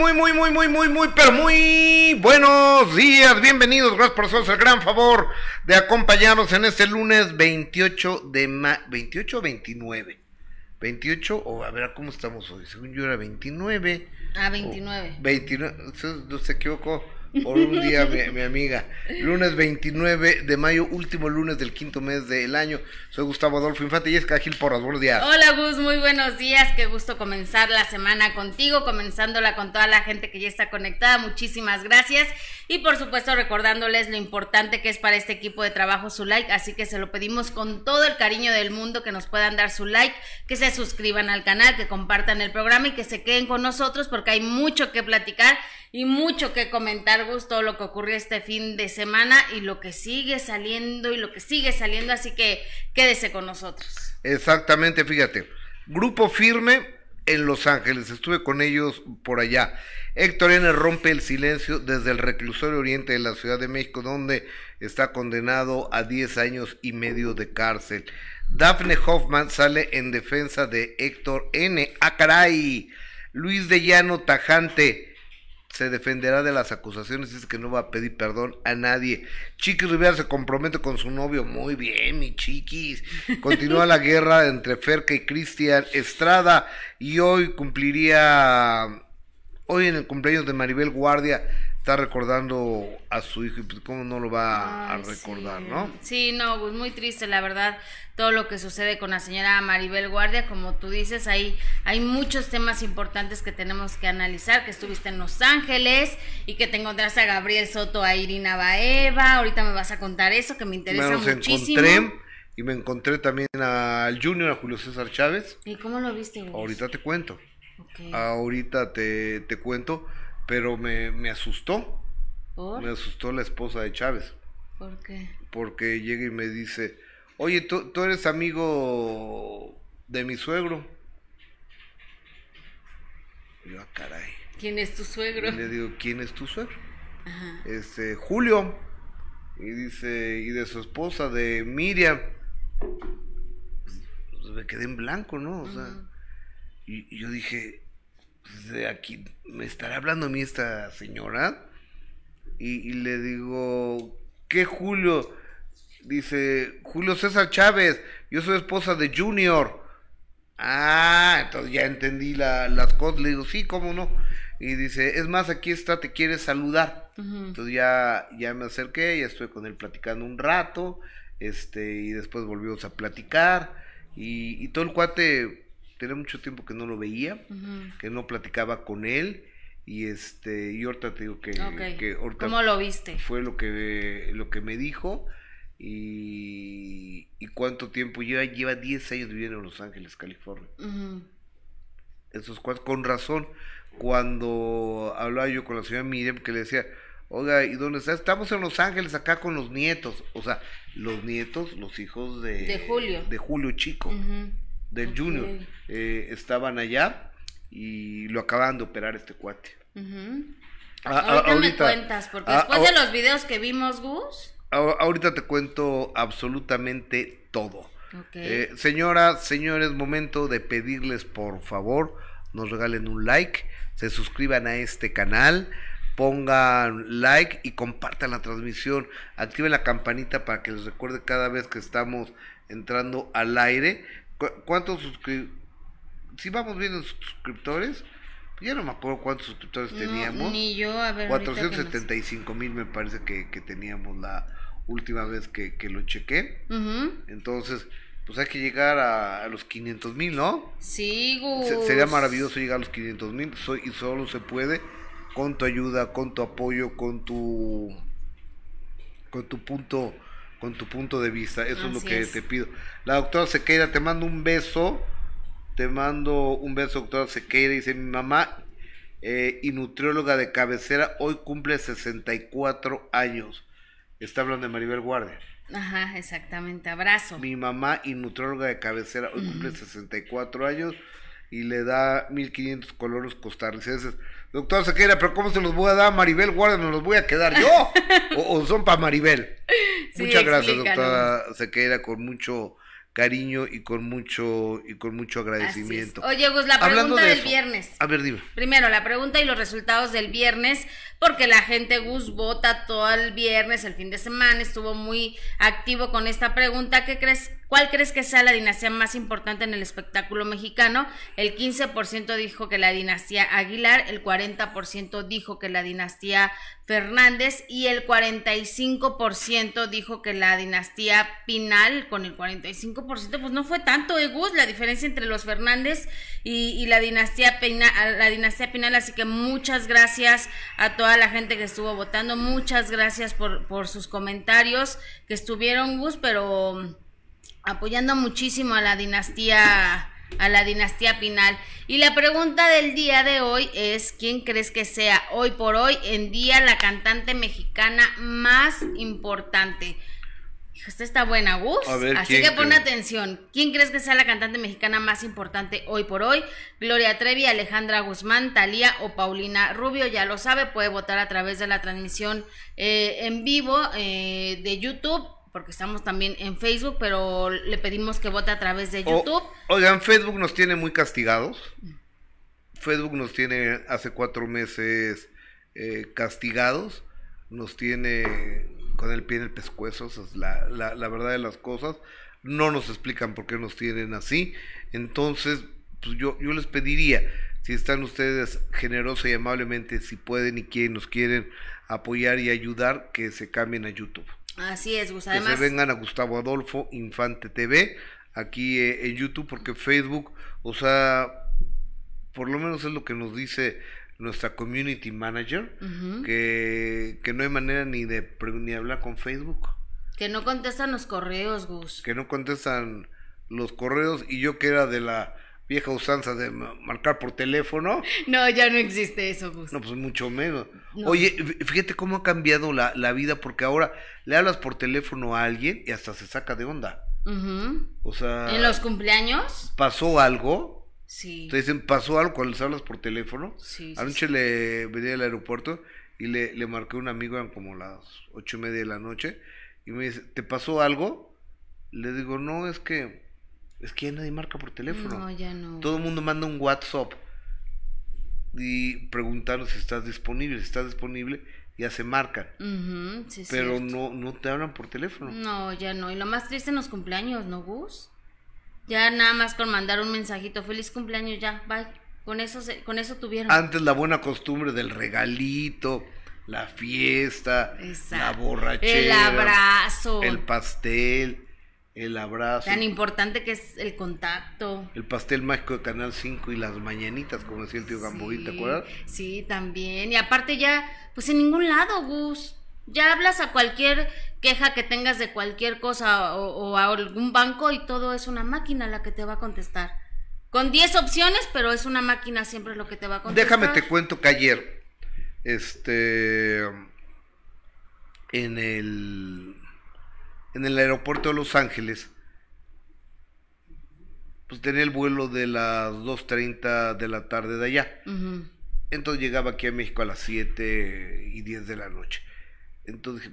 muy, muy, muy, muy, muy, muy, pero muy buenos días. Bienvenidos, gracias por hacernos el gran favor de acompañarnos en este lunes 28 de ma 28 o 29. 28 o a ver cómo estamos hoy. Según yo era 29. Ah, 29. 29, no se equivocó por un día, mi, amiga. Lunes 29 de mayo, último lunes del quinto mes del año. Soy Gustavo Adolfo Infante y es Gil Porras. Buenos días. Hola, Gus, muy buenos días. Qué gusto comenzar la semana contigo, comenzándola con toda la gente que ya está conectada. Muchísimas gracias. Y por supuesto, recordándoles lo importante que es para este equipo de trabajo su like. Así que se lo pedimos con todo el cariño del mundo que nos puedan dar su like, que se suscriban al canal, que compartan el programa y que se queden con nosotros porque hay mucho que platicar y mucho que comentar, Gusto, lo que ocurrió este fin de semana y lo que sigue saliendo y lo que sigue saliendo, así que quédese con nosotros. Exactamente, fíjate. Grupo firme en Los Ángeles, estuve con ellos por allá. Héctor N. rompe el silencio desde el reclusorio oriente de la Ciudad de México, donde está condenado a 10 años y medio de cárcel. Daphne Hoffman sale en defensa de Héctor N. ¡Ah, Luis de Llano Tajante se defenderá de las acusaciones y dice que no va a pedir perdón a nadie. Chiquis Rivera se compromete con su novio. Muy bien, mi chiquis. Continúa la guerra entre Ferca y Cristian Estrada. Y hoy cumpliría. Hoy en el cumpleaños de Maribel Guardia está recordando a su hijo y pues cómo no lo va a recordar, ¿no? Sí, no, pues muy triste la verdad todo lo que sucede con la señora Maribel Guardia, como tú dices, hay, hay muchos temas importantes que tenemos que analizar, que estuviste en Los Ángeles y que te encontraste a Gabriel Soto, a Irina Baeva, ahorita me vas a contar eso que me interesa me muchísimo. Encontré y me encontré también al Junior, a Julio César Chávez. ¿Y cómo lo viste? Ahorita te cuento. Ahorita te, te cuento pero me, me asustó. Me asustó la esposa de Chávez. ¿Por qué? Porque llega y me dice, oye, tú, eres amigo de mi suegro. yo, ah, caray. ¿Quién es tu suegro? Y le digo, ¿quién es tu suegro? Ajá. Este, Julio. Y dice, y de su esposa, de Miriam. Pues, me quedé en blanco, ¿no? O sea, y, yo dije, de aquí, ¿me estará hablando a mí esta señora? Y, le digo, ¿qué Julio? Dice, Julio César Chávez, yo soy esposa de Junior. Ah, entonces ya entendí la, las cosas. Le digo, sí, cómo no. Y dice, es más, aquí está, te quiere saludar. Entonces ya, ya me acerqué, ya estoy con él platicando un rato. Este, y después volvimos a platicar. Y, y todo el cuate tenía mucho tiempo que no lo veía, que no platicaba con él y este y ahorita te digo que, ¿Cómo lo viste? Fue lo que lo que me dijo y, y cuánto tiempo lleva lleva 10 años viviendo en Los Ángeles, California. Esos cuatro con razón cuando hablaba yo con la señora Miriam que le decía, "Oiga, ¿y dónde está? Estamos en Los Ángeles acá con los nietos." O sea, los nietos, los hijos de de Julio, de Julio Chico del Junior eh, estaban allá y lo acaban de operar este cuate. ahorita, me cuentas, porque después de los videos que vimos, Gus. ahorita te cuento absolutamente todo. Eh, señoras, señores, momento de pedirles por favor nos regalen un like, se suscriban a este canal, pongan like y compartan la transmisión, activen la campanita para que les recuerde cada vez que estamos entrando al aire ¿Cuántos suscriptores? Si vamos viendo suscriptores, ya no me acuerdo cuántos suscriptores teníamos. Ni yo, a ver. 475 mil me parece que, teníamos la última vez que, lo chequé. Entonces, pues hay que llegar a, los 500 mil, ¿no? Sí, sería maravilloso llegar a los 500 mil y solo se puede con tu ayuda, con tu apoyo, con tu con tu punto con tu punto de vista. Eso es lo que te pido. La doctora Sequeira, te mando un beso. Te mando un beso, doctora Sequeira. Dice mi mamá eh, y nutrióloga de cabecera, hoy cumple 64 años. Está hablando de Maribel Guardia. Ajá, exactamente. Abrazo. Mi mamá y nutrióloga de cabecera, hoy cumple 64 años y le da 1500 coloros costarricenses. Doctor Sequeira, pero ¿cómo se los voy a dar a Maribel Guardia? ¿No los voy a quedar yo? ¿O, son para Maribel? Muchas gracias, doctora Sequeira, con mucho cariño y con mucho y con mucho agradecimiento. Oye, Gus, la pregunta del viernes. A ver, dime. Primero, la pregunta y los resultados del viernes, porque la gente Gus vota todo el viernes, el fin de semana, estuvo muy activo con esta pregunta. ¿Qué crees? ¿Cuál crees que sea la dinastía más importante en el espectáculo mexicano? El 15% dijo que la dinastía Aguilar, el 40% dijo que la dinastía Fernández y el 45% dijo que la dinastía Pinal, con el 45% pues no fue tanto, eh, Gus, la diferencia entre los Fernández y, la dinastía Pinal, la dinastía Pinal, así que muchas gracias a toda la gente que estuvo votando, muchas gracias por, por sus comentarios que estuvieron, Gus, pero apoyando muchísimo a la dinastía a la dinastía Pinal. Y la pregunta del día de hoy es, ¿quién crees que sea hoy por hoy en día la cantante mexicana más importante? Esta está buena, Gus. Así que pon atención. ¿Quién crees que sea la cantante mexicana más importante hoy por hoy? Gloria Trevi, Alejandra Guzmán, Talía o Paulina Rubio. Ya lo sabe, puede votar a través de la transmisión eh, en vivo eh, de YouTube porque estamos también en Facebook, pero le pedimos que vote a través de YouTube. oigan, Facebook nos tiene muy castigados. Facebook nos tiene hace cuatro meses eh, castigados, nos tiene con el pie en el pescuezo, esa es la, la, la, verdad de las cosas. No nos explican por qué nos tienen así. Entonces, pues yo, yo les pediría, si están ustedes generosos y amablemente, si pueden y quieren, nos quieren apoyar y ayudar, que se cambien a YouTube. Así es, Gus. Además... Que se vengan a Gustavo Adolfo Infante TV aquí eh, en YouTube porque Facebook, o sea, por lo menos es lo que nos dice nuestra community manager, que, que, no hay manera ni de ni hablar con Facebook. Que no contestan los correos, Gus. Que no contestan los correos y yo que era de la vieja usanza de marcar por teléfono. No, ya no existe eso, Gus. No, pues mucho menos. Oye, fíjate cómo ha cambiado la, la, vida, porque ahora le hablas por teléfono a alguien y hasta se saca de onda. O sea... ¿En los cumpleaños? ¿Pasó algo? Sí. Te dicen, ¿pasó algo cuando les hablas por teléfono? Sí. Anoche le venía al aeropuerto y le, le marqué a un amigo, eran como las ocho y media de la noche, y me dice, ¿te pasó algo? Le digo, no, es que es que ya nadie marca por teléfono. No, ya no. Todo el mundo manda un WhatsApp y preguntando si estás disponible. Si estás disponible, ya se marcan. pero no, no te hablan por teléfono. No, ya no. Y lo más triste en los cumpleaños, ¿no, Gus? Ya nada más con mandar un mensajito, feliz cumpleaños, ya, bye. Con eso, con eso tuvieron. Antes la buena costumbre del regalito, la fiesta, la borrachera, el abrazo, el pastel el abrazo. Tan importante que es el contacto. El pastel mágico de Canal 5 y las mañanitas, como decía el tío Gamboín, ¿te acuerdas? Sí, también. Y aparte ya, pues en ningún lado, Gus. Ya hablas a cualquier queja que tengas de cualquier cosa o, a algún banco y todo es una máquina la que te va a contestar. Con 10 opciones, pero es una máquina siempre lo que te va a contestar. Déjame te cuento que ayer, este, en el en el aeropuerto de Los Ángeles, pues tenía el vuelo de las 2.30 de la tarde de allá. Entonces llegaba aquí a México a las 7 y 10 de la noche. Entonces,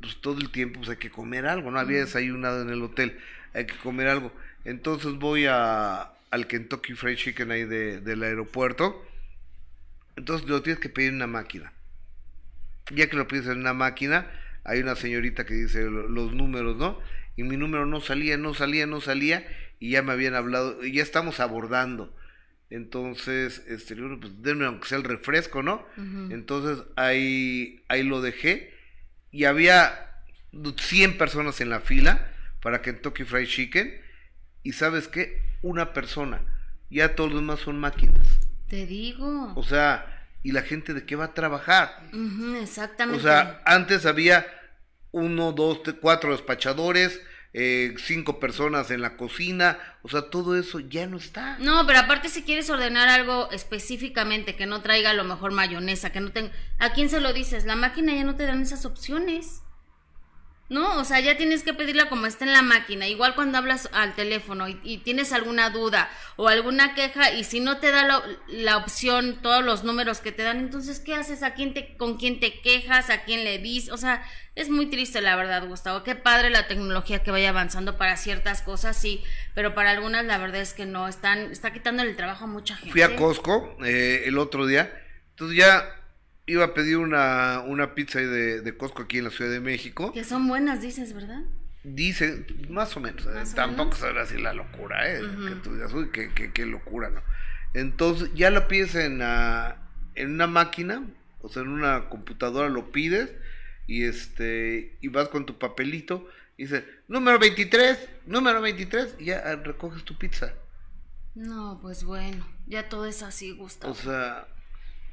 pues todo el tiempo pues hay que comer algo, no había desayunado en el hotel, hay que comer algo. Entonces voy a, al Kentucky Fried Chicken ahí de, del aeropuerto. Entonces lo tienes que pedir en una máquina. Ya que lo pides en una máquina, hay una señorita que dice los números, ¿no? Y mi número no salía, no salía, no salía, y ya me habían hablado, y ya estamos abordando. Entonces, este, pues denme aunque sea el refresco, ¿no? Entonces ahí, ahí lo dejé, y había 100 personas en la fila para Kentucky Fried Chicken, y ¿sabes qué? Una persona, ya todos los demás son máquinas. Te digo. O sea, ¿y la gente de qué va a trabajar? exactamente. O sea, antes había uno, dos, cuatro despachadores, eh, cinco personas en la cocina, o sea, todo eso ya no está. No, pero aparte si quieres ordenar algo específicamente que no traiga a lo mejor mayonesa, que no tenga... ¿A quién se lo dices? La máquina ya no te dan esas opciones. ¿No? O sea, ya tienes que pedirla como está en la máquina. Igual cuando hablas al teléfono y, tienes alguna duda o alguna queja y si no te da la, la, opción, todos los números que te dan, entonces, ¿qué haces? ¿A quién te, ¿Con quién te quejas? ¿A quién le dices? O sea, es muy triste la verdad, Gustavo. Qué padre la tecnología que vaya avanzando para ciertas cosas, sí, pero para algunas la verdad es que no. Están, está quitando el trabajo a mucha gente. Fui a Costco eh, el otro día, entonces ya iba a pedir una, una pizza de, de Costco aquí en la Ciudad de México. Que son buenas, dices, ¿verdad? Dice, más o menos, eh, tampoco sabrá así la locura, ¿eh? Que tú digas, uy, qué, qué, qué, locura, ¿no? Entonces, ya la pides en, en una máquina, o sea, en una computadora lo pides, y este, y vas con tu papelito, y dice, número 23, número 23, y ya recoges tu pizza. No, pues bueno, ya todo es así, Gustavo. O sea,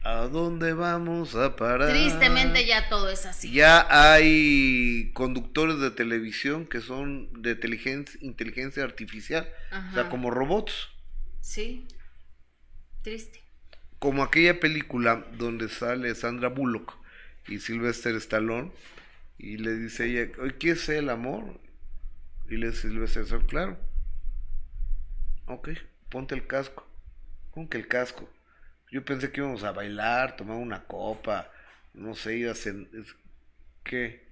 ¿A dónde vamos a parar? Tristemente ya todo es así. Ya hay conductores de televisión que son de inteligencia, inteligencia artificial, o sea, como robots. Sí, triste. Como aquella película donde sale Sandra Bullock y Sylvester Stallone y le dice ella, ¿qué es el amor? Y le dice Sylvester Stallone, claro. Ok, ponte el casco. ¿Con que el casco? Yo pensé que íbamos a bailar, tomar una copa, no sé, ir a ¿Qué?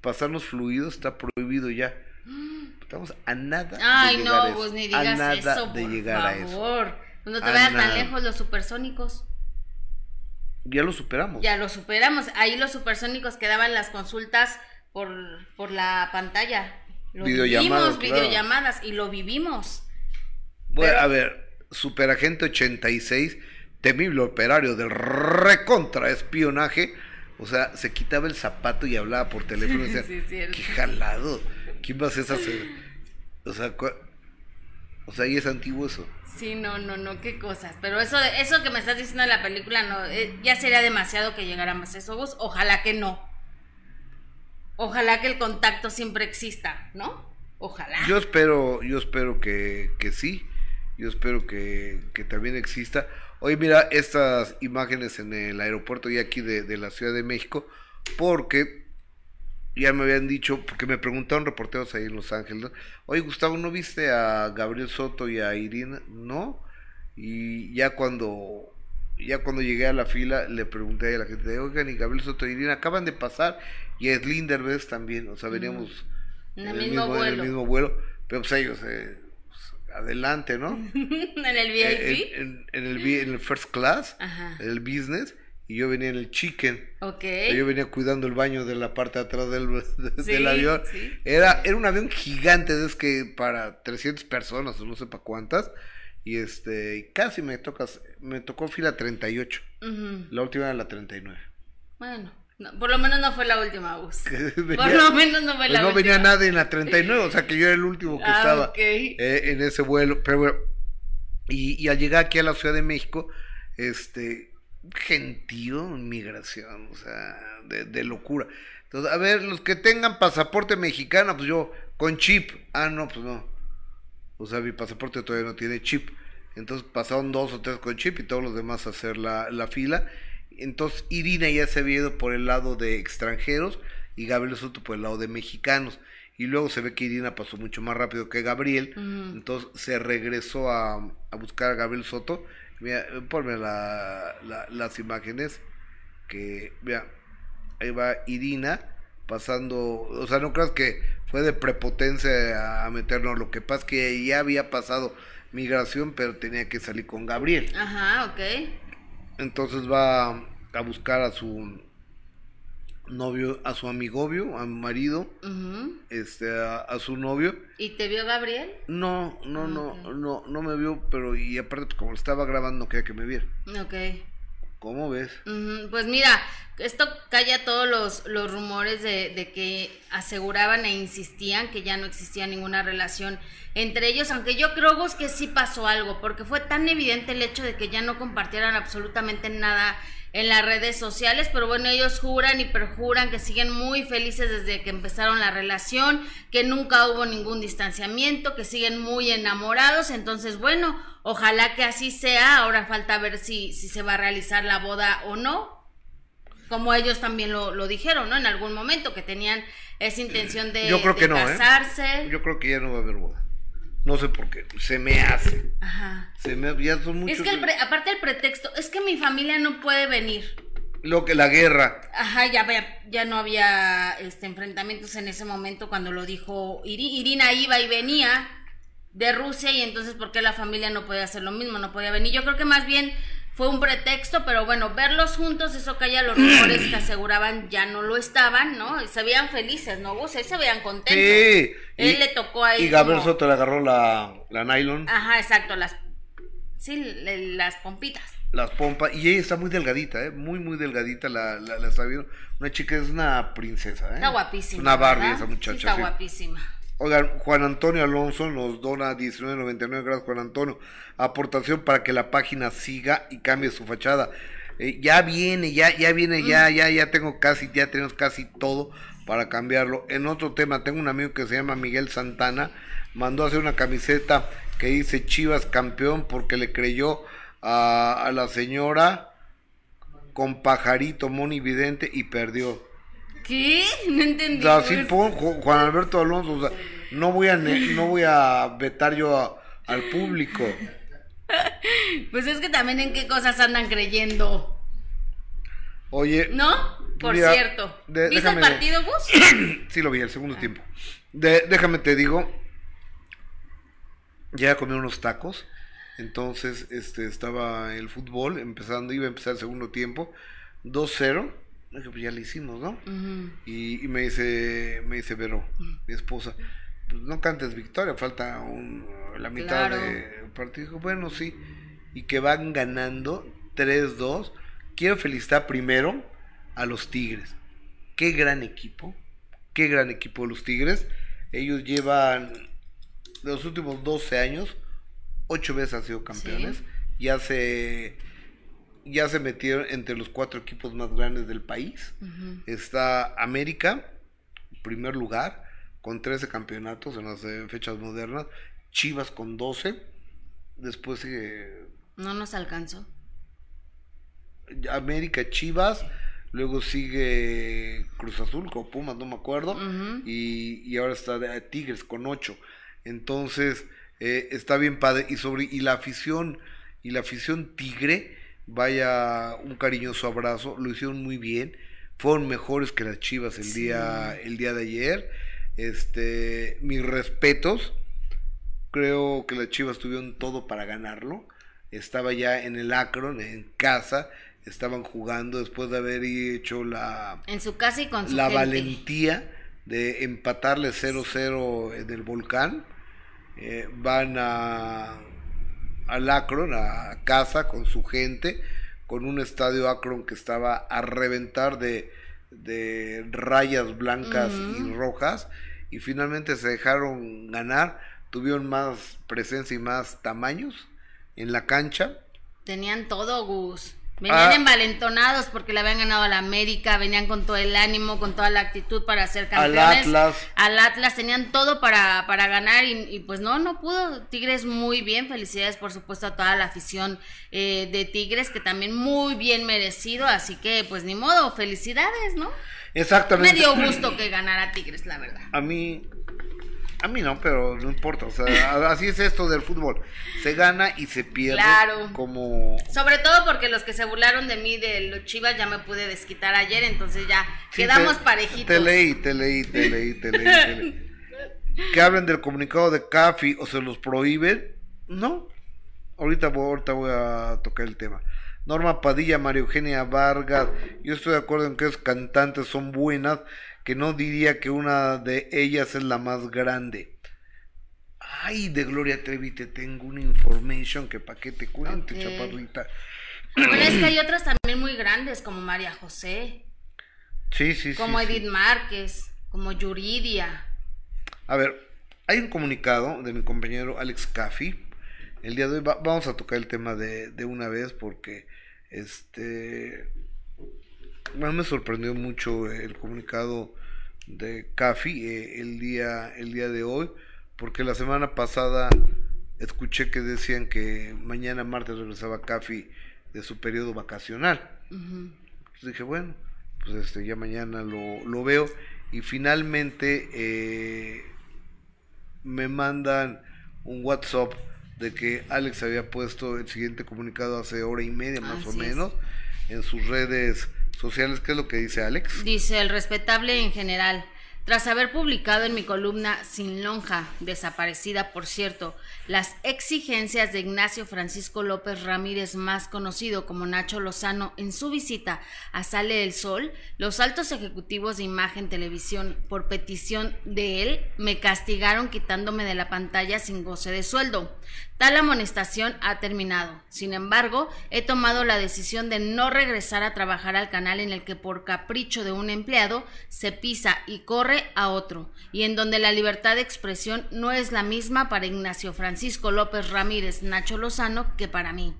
Pasarnos fluidos está prohibido ya. Estamos a nada Ay, de llegar no, a eso. pues ni digas a nada eso, de por llegar favor. a eso. No te vayas tan lejos los supersónicos. Ya lo superamos. Ya lo superamos. Ahí los supersónicos quedaban las consultas por, por la pantalla. Lo videollamadas, vivimos, videollamadas, y lo vivimos. Bueno, a ver, Superagente 86 temible operario del recontra espionaje, o sea, se quitaba el zapato y hablaba por teléfono y decía, qué jalado, ¿quién va a hacer esa? O sea, o sea, ahí es antiguo eso. Sí, no, no, no, qué cosas. Pero eso, eso que me estás diciendo de la película, no, eh, ya sería demasiado que llegara más eso, vos. Ojalá que no. Ojalá que el contacto siempre exista, ¿no? Ojalá. Yo espero, yo espero que, que sí. Yo espero que, que también exista. Oye, mira estas imágenes en el aeropuerto y aquí de, la Ciudad de México, porque ya me habían dicho, porque me preguntaron reporteros ahí en Los Ángeles, oye Gustavo, ¿no viste a Gabriel Soto y a Irina? No, y ya cuando ya cuando llegué a la fila le pregunté a la gente, oigan, y Gabriel Soto y Irina acaban de pasar, y a Slinderbest también, o sea, veníamos en, el mismo, vuelo. en el mismo vuelo, pero pues ellos... Eh, adelante, ¿no? ¿En el VIP? En, el, en el first class, en el business, y yo venía en el chicken. Ok. Yo venía cuidando el baño de la parte de atrás del, del avión. Era, era un avión gigante, es que para 300 personas, o no sé para cuántas. Y este, casi me tocas, me tocó fila 38. La última era la 39. Bueno. No, por lo menos no fue la última bus. por lo menos no fue pues la no última. No venía nadie en la 39, o sea que yo era el último que ah, estaba eh, en ese vuelo. Pero bueno, y, y, al llegar aquí a la Ciudad de México, este, gentío migración, o sea, de, de, locura. Entonces, a ver, los que tengan pasaporte mexicano, pues yo, con chip. Ah, no, pues no. O sea, mi pasaporte todavía no tiene chip. Entonces pasaron dos o tres con chip y todos los demás a hacer la, la fila. Entonces Irina ya se había ido por el lado de extranjeros y Gabriel Soto por el lado de mexicanos. Y luego se ve que Irina pasó mucho más rápido que Gabriel. Entonces se regresó a, a, buscar a Gabriel Soto. Mira, ponme la, las imágenes. Que, vea, ahí va Irina pasando. O sea, no creas que fue de prepotencia a meternos. Lo que pasa es que ya había pasado migración, pero tenía que salir con Gabriel. Ajá, ok. Entonces va a buscar a su novio, a su amigovio, a mi marido, este, a, su novio. ¿Y te vio Gabriel? No, no, ah, no, no, no me vio, pero y aparte como estaba grabando no quería que me viera. Ok. ¿Cómo ves? Pues mira, esto calla todos los, los rumores de, de, que aseguraban e insistían que ya no existía ninguna relación entre ellos, aunque yo creo vos que sí pasó algo, porque fue tan evidente el hecho de que ya no compartieran absolutamente nada en las redes sociales, pero bueno, ellos juran y perjuran que siguen muy felices desde que empezaron la relación, que nunca hubo ningún distanciamiento, que siguen muy enamorados, entonces bueno, ojalá que así sea, ahora falta ver si, si se va a realizar la boda o no. como ellos también lo, lo dijeron, ¿no? En algún momento que tenían esa intención de, Yo creo de que no, ¿eh? casarse. Yo creo que ya no va a haber boda. No sé por qué. Se me hace. Ajá. Se me, ya son muchos. Es que el pre- aparte el pretexto, es que mi familia no puede venir. Lo que la guerra. Ajá, ya, ya, ya no había este, enfrentamientos en ese momento cuando lo dijo Iri- Irina iba y venía de Rusia y entonces ¿por qué la familia no podía hacer lo mismo? No podía venir. Yo creo que más bien fue un pretexto, pero bueno, verlos juntos, eso calla los rumores que aseguraban ya no lo estaban, ¿no? Y se veían felices, ¿no? Gus? Ahí se veían contentos. Sí. Él Y- le tocó ahí. Y Gabriel como- Soto le agarró la, la nylon, Ajá, exacto, las sí, le- las pompitas. las pompas. Y ella está muy delgadita, ¿eh? Muy, muy delgadita. La, la, la. Una chica es una princesa, ¿eh? Está guapísima. Una Barbie ¿verdad? esa muchacha. Sí, está sí. guapísima. Oigan, Juan Antonio Alonso nos dona 19.99 gracias Juan Antonio. Aportación para que la página siga y cambie su fachada. Eh, ya viene, ya, ya viene, ya, ya, ya tengo casi, ya tenemos casi todo para cambiarlo. En otro tema, tengo un amigo que se llama Miguel Santana, mandó a hacer una camiseta que dice Chivas campeón porque le creyó a, a la señora con pajarito monividente y perdió. ¿Qué? No entendí. O sea, sí pon Juan Alberto Alonso, o sea, no voy a no voy a vetar yo a- al público. Pues es que también en qué cosas andan creyendo. Oye, ¿No? Por Mira, cierto. de- ¿Viste déjame- el partido, Gus? sí lo vi el segundo tiempo. De- déjame te digo, ya comí unos tacos, entonces este estaba el fútbol empezando, iba a empezar el segundo tiempo, 2-0, dije, pues ya le hicimos, ¿no? Y, y me dice, me dice Vero, mi esposa, pues no cantes victoria, falta un, la mitad Claro. del partido. Dijo, bueno, sí. Y que van ganando 3-2. Quiero felicitar primero a los Tigres. Qué gran equipo. Qué gran equipo los Tigres. Ellos llevan de los últimos 12 años, 8 veces han sido campeones. Sí. Ya se ya se metieron entre los cuatro equipos más grandes del país. Está América, primer lugar, con 13 campeonatos en las eh, fechas modernas. Chivas con 12. Después sigue No nos alcanzó. América, Chivas. Luego sigue Cruz Azul con Pumas, no me acuerdo. Y, y ahora está de- Tigres con 8. Entonces, eh, está bien padre. Y sobre y la afición, y la afición Tigre, vaya un cariñoso abrazo. Lo hicieron muy bien. Fueron mejores que las Chivas el Sí. día, el día de ayer. Este, mis respetos. Creo que las Chivas tuvieron todo para ganarlo. Estaba ya en el Akron, en casa. Estaban jugando después de haber hecho la, En su casa y con su la gente. valentía de empatarle 0-0 en el volcán. Eh, van a al Akron, a casa con su gente, con un estadio Akron que estaba a reventar de, de rayas blancas y rojas, y finalmente se dejaron ganar, tuvieron más presencia y más tamaños en la cancha. Tenían todo, Gus. Venían Ah. envalentonados porque le habían ganado a la América, venían con todo el ánimo, con toda la actitud para ser Al campeones. Atlas. Al Atlas tenían todo para, para ganar y, y pues no, no pudo. Tigres muy bien, felicidades por supuesto a toda la afición eh, de Tigres que también muy bien merecido, así que pues ni modo, felicidades, ¿no? Me Exactamente. dio gusto que ganara Tigres, la verdad. A mí, a mí no, pero no importa. O sea, así es esto del fútbol. Se gana y se pierde. Claro. Como. Sobre todo porque los que se burlaron de mí de los Chivas ya me pude desquitar ayer, entonces ya Sí, quedamos te- parejitos. Te leí, te leí, te leí, te leí, te leí. Que hablen del comunicado de CAFI o se los prohíben. No. Ahorita, voy- ahorita voy a tocar el tema. Norma Padilla, María Eugenia Vargas. Yo estoy de acuerdo en que esas cantantes son buenas. Que no diría que una de ellas es la más grande. Ay, de Gloria Trevi te tengo una information que pa' qué te cuente, Ok. chaparrita. Bueno, es que hay otras también muy grandes, como María José, Sí, sí, sí. como sí. Edith Márquez, como Yuridia. A ver, hay un comunicado de mi compañero Alex Caffi. El día de hoy va- vamos a tocar el tema de, de una vez porque este bueno, me sorprendió mucho el comunicado de Caffi eh, el día el día de hoy porque la semana pasada escuché que decían que mañana martes regresaba Caffi de su periodo vacacional. Entonces dije, bueno, pues este, ya mañana lo, lo veo. Y finalmente eh, me mandan un WhatsApp de que Alex había puesto el siguiente comunicado hace hora y media más o menos en sus redes sociales. ¿Qué es lo que dice Alex? Dice el respetable en general. Tras haber publicado en mi columna Sin Lonja, desaparecida por cierto, las exigencias de Ignacio Francisco López Ramírez, más conocido como Nacho Lozano, en su visita a Sale el Sol, los altos ejecutivos de imagen televisión, por petición de él, me castigaron quitándome de la pantalla sin goce de sueldo. Tal amonestación ha terminado. Sin embargo, he tomado la decisión de no regresar a trabajar al canal en el que por capricho de un empleado se pisa y corre a otro, y en donde la libertad de expresión no es la misma para Ignacio Francisco López Ramírez Nacho Lozano que para mí.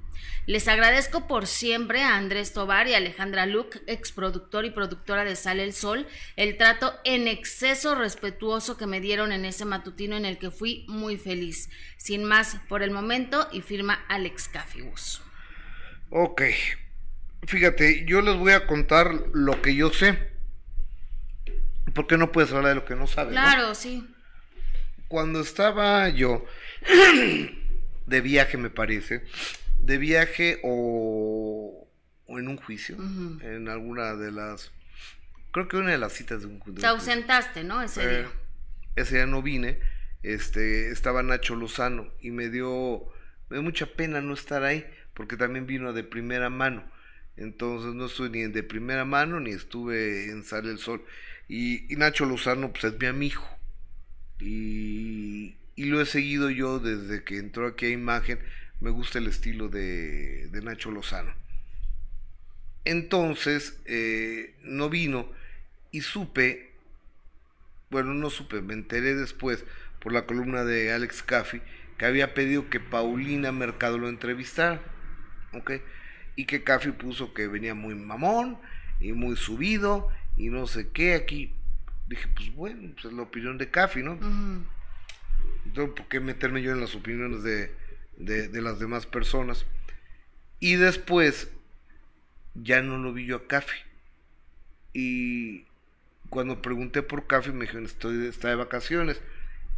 Les agradezco por siempre a Andrés Tobar y Alejandra Luc, exproductor y productora de Sale el Sol, el trato en exceso respetuoso que me dieron en ese matutino en el que fui muy feliz. Sin más por el momento y firma Alex Cafibus. Ok, fíjate, yo les voy a contar lo que yo sé. Porque no puedes hablar de lo que no sabes. Claro, sí. Cuando estaba yo de viaje, me parece, de viaje o, en un juicio, en alguna de las, creo que una de las citas de un juicio. Te ausentaste, ¿no? Ese día. Eh, ese día no vine, este, estaba Nacho Lozano y me dio, me dio mucha pena no estar ahí, porque también vino de primera mano. Entonces no estuve ni de primera mano ni estuve en Sale el Sol. Y, y Nacho Lozano pues es mi amigo. Y, y, lo he seguido yo desde que entró aquí a Imagen me gusta el estilo de, Nacho Lozano. Entonces, eh, no vino y supe, bueno, no supe, me enteré después por la columna de Alex Caffi que había pedido que Paulina Mercado lo entrevistara, ¿ok? Y que Caffi puso que venía muy mamón y muy subido y no sé qué aquí. Dije, pues bueno, pues es la opinión de Caffi, ¿no? Entonces, ¿por qué meterme yo en las opiniones de, de, las demás personas. Y después ya no lo vi yo a Café. Y cuando pregunté por Café me dijeron, estoy, está de vacaciones.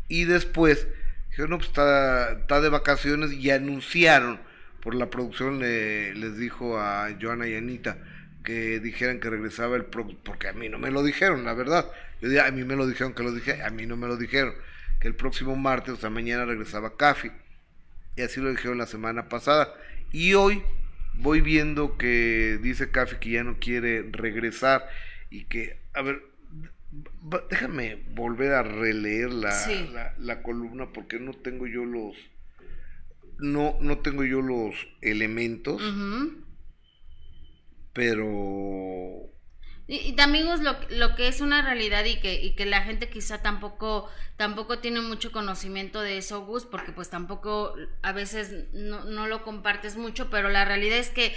Y después dijeron, no, pues está, está de vacaciones y anunciaron por la producción, les dijo a Joana y Anita que dijeran que regresaba el porque a mí no me lo dijeron, la verdad. Yo a mí me lo dijeron que lo dije, a mí no me lo dijeron, que el próximo martes, o sea, mañana regresaba Café y así lo dijeron la semana pasada. Y hoy voy viendo que dice Café que ya no quiere regresar y que, a ver, déjame volver a releer la, la, columna porque no tengo yo los, no, no tengo yo los elementos, pero y, también es lo, lo, que es una realidad y que, y que la gente quizá tampoco, tampoco tiene mucho conocimiento de eso, Gus, porque pues tampoco a veces no, no lo compartes mucho, pero la realidad es que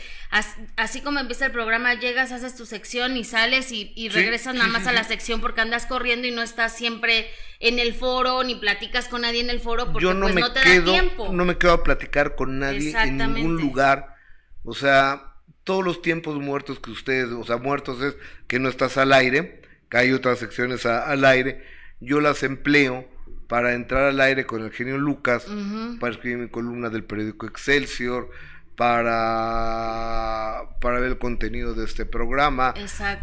así como empieza el programa, llegas, haces tu sección y sales y, y regresas nada más a la sección porque andas corriendo y no estás siempre en el foro ni platicas con nadie en el foro porque Yo no pues me no te quedo, da tiempo. No me quedo a platicar con nadie en ningún lugar. O sea, todos los tiempos muertos que ustedes, o sea, muertos es que no estás al aire, que hay otras secciones al aire, yo las empleo para entrar al aire con el genio Lucas, para escribir mi columna del periódico Excelsior, para, para ver el contenido de este programa,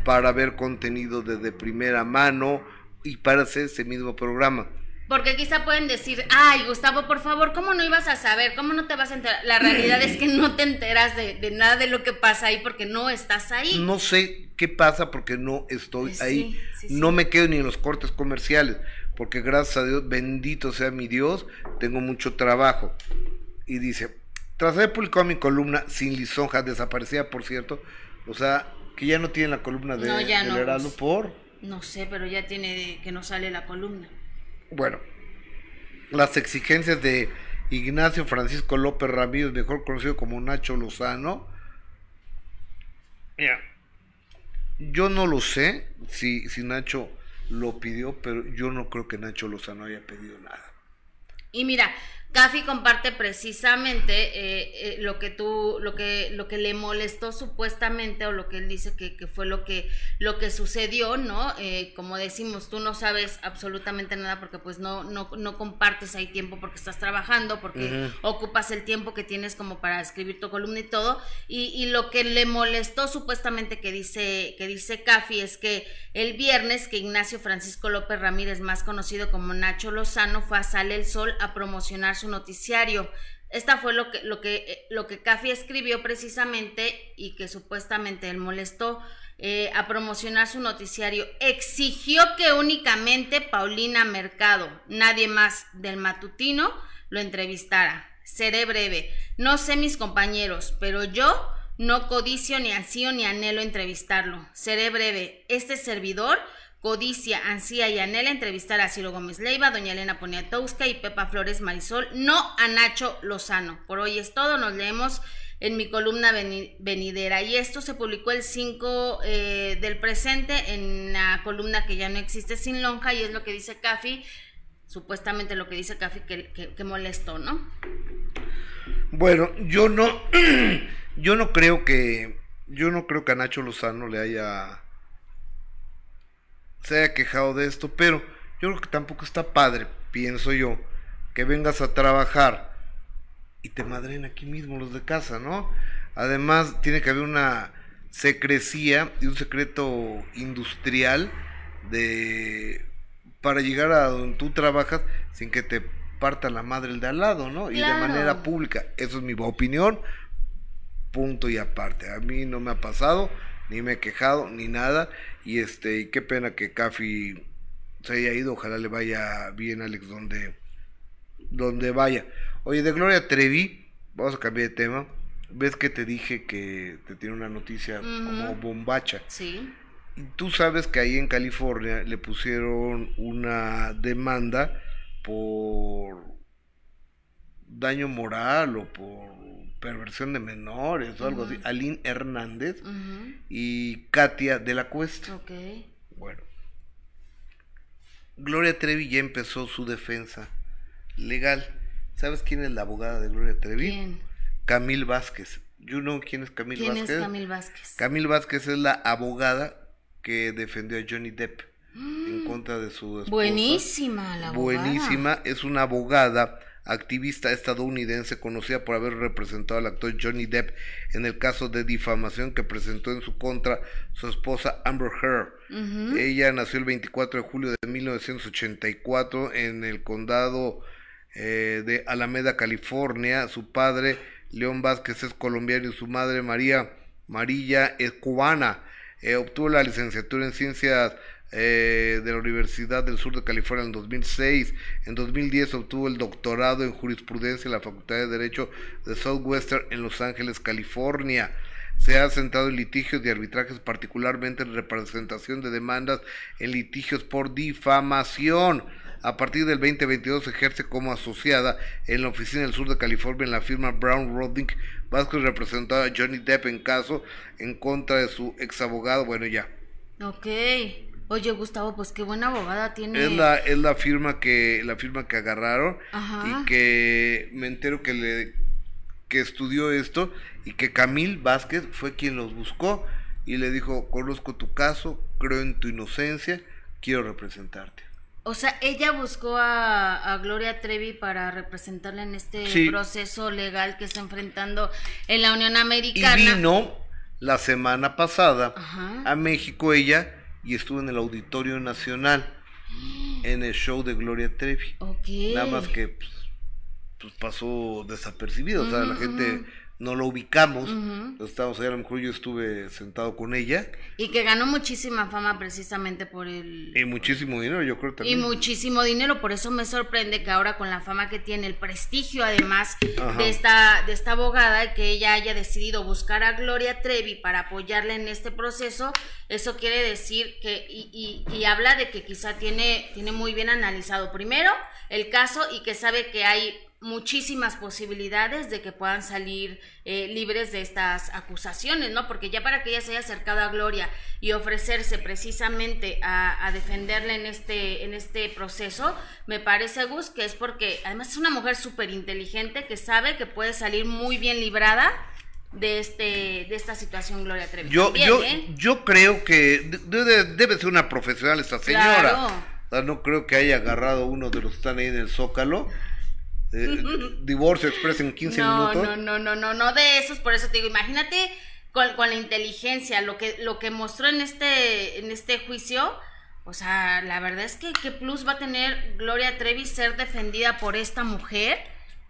para ver contenido desde primera mano y para hacer ese mismo programa. Porque quizá pueden decir, ay, Gustavo, por favor, ¿cómo no ibas a saber? ¿Cómo no te vas a enterar? La realidad es que no te enteras de, nada de lo que pasa ahí porque no estás ahí. No sé qué pasa porque no estoy ahí. no me quedo ni en los cortes comerciales, porque gracias a Dios, bendito sea mi Dios, tengo mucho trabajo. Y dice, tras haber publicado mi columna sin lisonja, desaparecida por cierto, o sea, que ya no tiene la columna de, no, ya no, pues, por... No sé, pero ya tiene que no sale la columna. Bueno, las exigencias de Ignacio Francisco López Ramírez, mejor conocido como Nacho Lozano. Mira, yo no lo sé si, si Nacho lo pidió, pero yo no creo que Nacho Lozano haya pedido nada. Y mira, Cafi comparte precisamente eh, eh, lo que tú, lo que, lo que le molestó supuestamente o lo que él dice que, que fue lo que, lo que sucedió, ¿no? Eh, como decimos, tú no sabes absolutamente nada porque pues no, no, no compartes ahí tiempo porque estás trabajando, porque ocupas el tiempo que tienes como para escribir tu columna y todo. Y, y lo que le molestó supuestamente que dice, que dice Cafi es que el viernes que Ignacio Francisco López Ramírez, más conocido como Nacho Lozano, fue a Sale el Sol a promocionar su noticiario. Esta fue lo que, lo que, eh, lo que escribió precisamente y que supuestamente él molestó eh, a promocionar su noticiario. Exigió que únicamente Paulina Mercado, nadie más del matutino, lo entrevistara. Seré breve. No sé mis compañeros, pero yo no codicio ni ansío ni anhelo entrevistarlo. Seré breve. Este servidor codicia, ansía y anhela entrevistar a Ciro Gómez Leiva, doña Elena Poniatowska y Pepa Flores Marisol, no a Nacho Lozano. Por hoy es todo, nos leemos en mi columna venidera. Y esto se publicó el 5 eh, del presente en la columna que ya no existe sin lonja y es lo que dice Cafi, supuestamente lo que dice Cafi que, que, que molestó, ¿no? Bueno, yo no, yo no creo que, yo no creo que a Nacho Lozano le haya se haya quejado de esto, pero yo creo que tampoco está padre, pienso yo, que vengas a trabajar y te madren aquí mismo los de casa, ¿no? Además, tiene que haber una secrecía y un secreto industrial de para llegar a donde tú trabajas sin que te parta la madre el de al lado, ¿no? Y de manera pública. Eso es mi opinión. Punto y aparte. A mí no me ha pasado ni me he quejado, ni nada. Y este, y qué pena que Cafi se haya ido, ojalá le vaya bien Alex donde, donde vaya. Oye, de Gloria Trevi, vamos a cambiar de tema. ¿Ves que te dije que te tiene una noticia como bombacha? Sí. Y tú sabes que ahí en California le pusieron una demanda por daño moral o por perversión de menores o algo así, Aline Hernández y Katia de la Cuesta. Ok. Bueno. Gloria Trevi ya empezó su defensa legal. ¿Sabes quién es la abogada de Gloria Trevi? ¿Quién? Camil Vázquez. ¿You know quién es Camil ¿Quién Vázquez? es Camil Vázquez? Camil Vázquez es la abogada que defendió a Johnny Depp en contra de su esposa. Buenísima la abogada. Buenísima, es una abogada activista estadounidense conocida por haber representado al actor Johnny Depp en el caso de difamación que presentó en su contra su esposa Amber Heard. Ella nació el 24 de julio de 1984 en el condado eh, de Alameda, California. Su padre, León Vázquez, es colombiano y su madre, María Marilla, es cubana. Eh, obtuvo la licenciatura en ciencias eh, de la Universidad del Sur de California en 2006. En 2010 obtuvo el doctorado en jurisprudencia en la Facultad de Derecho de Southwestern en Los Ángeles, California. Se ha centrado en litigios de arbitrajes, particularmente en representación de demandas en litigios por difamación. A partir del 2022 ejerce como asociada en la oficina del sur de California en la firma Brown Roding. Vasco representó a Johnny Depp en caso en contra de su ex abogado. Bueno, ya. Ok. Oye, Gustavo, pues qué buena abogada tiene. Es la, es la firma que, la firma que agarraron y que me entero que le que estudió esto y que Camil Vázquez fue quien los buscó y le dijo, conozco tu caso, creo en tu inocencia, quiero representarte. O sea, ella buscó a, Gloria Trevi para representarla en este proceso legal que está enfrentando en la Unión Americana. Y vino la semana pasada a México ella y estuvo en el Auditorio Nacional en el show de Gloria Trevi. Nada más que pues, pues pasó desapercibido, o sea, la gente no lo ubicamos, estábamos ahí, a lo mejor yo estuve sentado con ella. Y que ganó muchísima fama precisamente por el... Y muchísimo dinero, yo creo también. Y muchísimo dinero, por eso me sorprende que ahora con la fama que tiene, el prestigio además de esta, de esta abogada, que ella haya decidido buscar a Gloria Trevi para apoyarla en este proceso, eso quiere decir que, y, y, y habla de que quizá tiene, tiene muy bien analizado primero el caso y que sabe que hay muchísimas posibilidades de que puedan salir eh, libres de estas acusaciones, ¿no? Porque ya para que ella se haya acercado a Gloria y ofrecerse precisamente a, a, defenderla en este, en este proceso, me parece, Gus, que es porque además es una mujer súper inteligente que sabe que puede salir muy bien librada de este de esta situación Gloria Trevi. Yo yo ¿eh? yo creo que debe, debe, ser una profesional esta señora. Claro. no creo que haya agarrado uno de los que están ahí en el Zócalo eh, divorcio express en 15 no, minutos. No, no, no, no, no de esos, por eso te digo, imagínate con, con, la inteligencia, lo que, lo que mostró en este, en este juicio, o sea, la verdad es que qué plus va a tener Gloria Trevi ser defendida por esta mujer,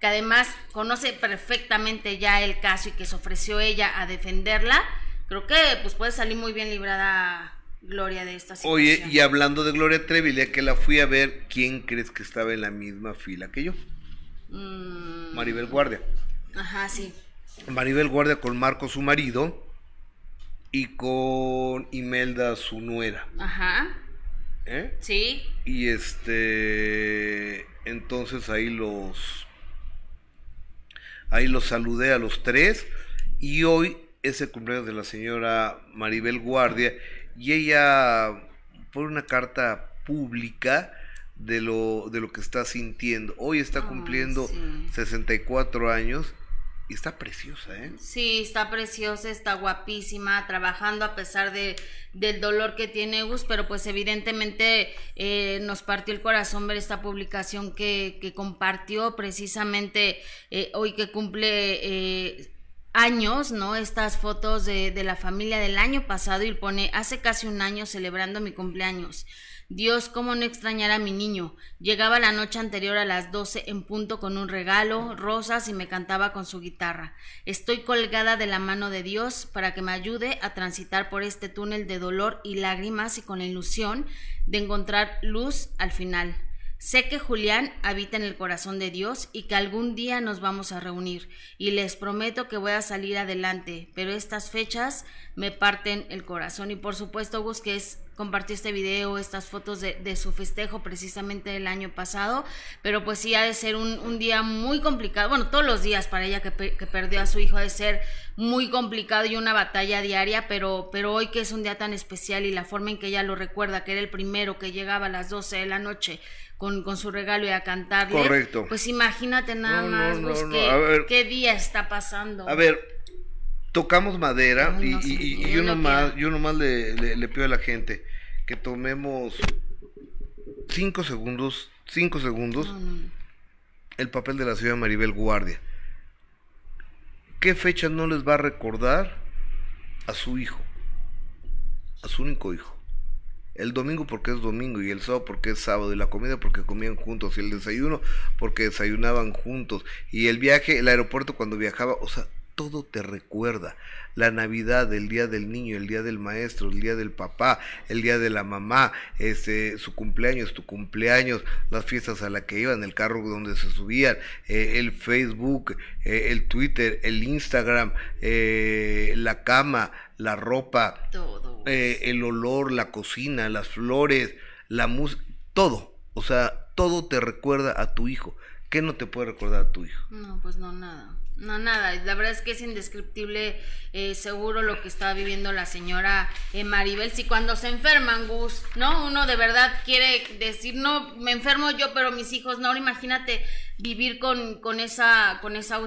que además conoce perfectamente ya el caso y que se ofreció ella a defenderla, creo que pues puede salir muy bien librada Gloria de esta situación. Oye, y hablando de Gloria Trevi, ya que la fui a ver, ¿quién crees que estaba en la misma fila que yo? Mm. Maribel Guardia. Ajá, sí. Maribel Guardia con Marco, su marido, y con Imelda, su nuera. Ajá. ¿Eh? Sí. Y este. Entonces ahí los. Ahí los saludé a los tres. Y hoy es el cumpleaños de la señora Maribel Guardia. Y ella pone una carta pública de lo, de lo que está sintiendo. Hoy está cumpliendo oh, sí. 64 años y está preciosa, ¿eh? Sí, está preciosa, está guapísima, trabajando a pesar de, del dolor que tiene Gus, pero pues evidentemente eh, nos partió el corazón ver esta publicación que, que compartió precisamente eh, hoy que cumple... Eh, años, ¿no? Estas fotos de, de la familia del año pasado y pone hace casi un año celebrando mi cumpleaños. Dios, cómo no extrañar a mi niño. Llegaba la noche anterior a las doce en punto con un regalo, rosas y me cantaba con su guitarra. Estoy colgada de la mano de Dios para que me ayude a transitar por este túnel de dolor y lágrimas y con la ilusión de encontrar luz al final. Sé que Julián habita en el corazón de Dios y que algún día nos vamos a reunir y les prometo que voy a salir adelante, pero estas fechas me parten el corazón y por supuesto Gus que es compartir este video, estas fotos de, de, su festejo precisamente el año pasado, pero pues sí ha de ser un, un día muy complicado, bueno, todos los días para ella que, que, perdió a su hijo ha de ser muy complicado y una batalla diaria, pero, pero hoy que es un día tan especial y la forma en que ella lo recuerda, que era el primero que llegaba a las 12 de la noche con, con su regalo y a cantarle, Correcto. pues imagínate nada No, más no, pues, qué, a ver. qué día está pasando. A ver, tocamos madera Ay, y, y- y yo yo no nomás, quiero. yo nomás le, le- le pido a la gente que tomemos cinco segundos, cinco segundos, No, no, no. el papel de la señora Maribel Guardia. ¿Qué fecha no les va a recordar a su hijo? A su único hijo. El domingo porque es domingo y el sábado porque es sábado y la comida porque comían juntos y el desayuno porque desayunaban juntos y el viaje, el aeropuerto cuando viajaba, o sea, todo te recuerda. La Navidad, el día del niño, el día del maestro, el día del papá, el día de la mamá, este, su cumpleaños, tu cumpleaños, las fiestas a las que iban, el carro donde se subían, eh, el Facebook, eh, el Twitter, el Instagram, eh, la cama, la ropa, Todo. eh, el olor, la cocina, las flores, la música, todo. O sea, todo te recuerda a tu hijo. ¿Qué no te puede recordar a tu hijo? No, pues no, nada. No, nada. La verdad es que es indescriptible, eh, seguro lo que estaba viviendo la señora eh, Maribel. Si cuando se enferman, Gus, ¿no? Uno de verdad quiere decir, no, me enfermo yo, pero mis hijos no. Ahora imagínate vivir con, con esa, con esa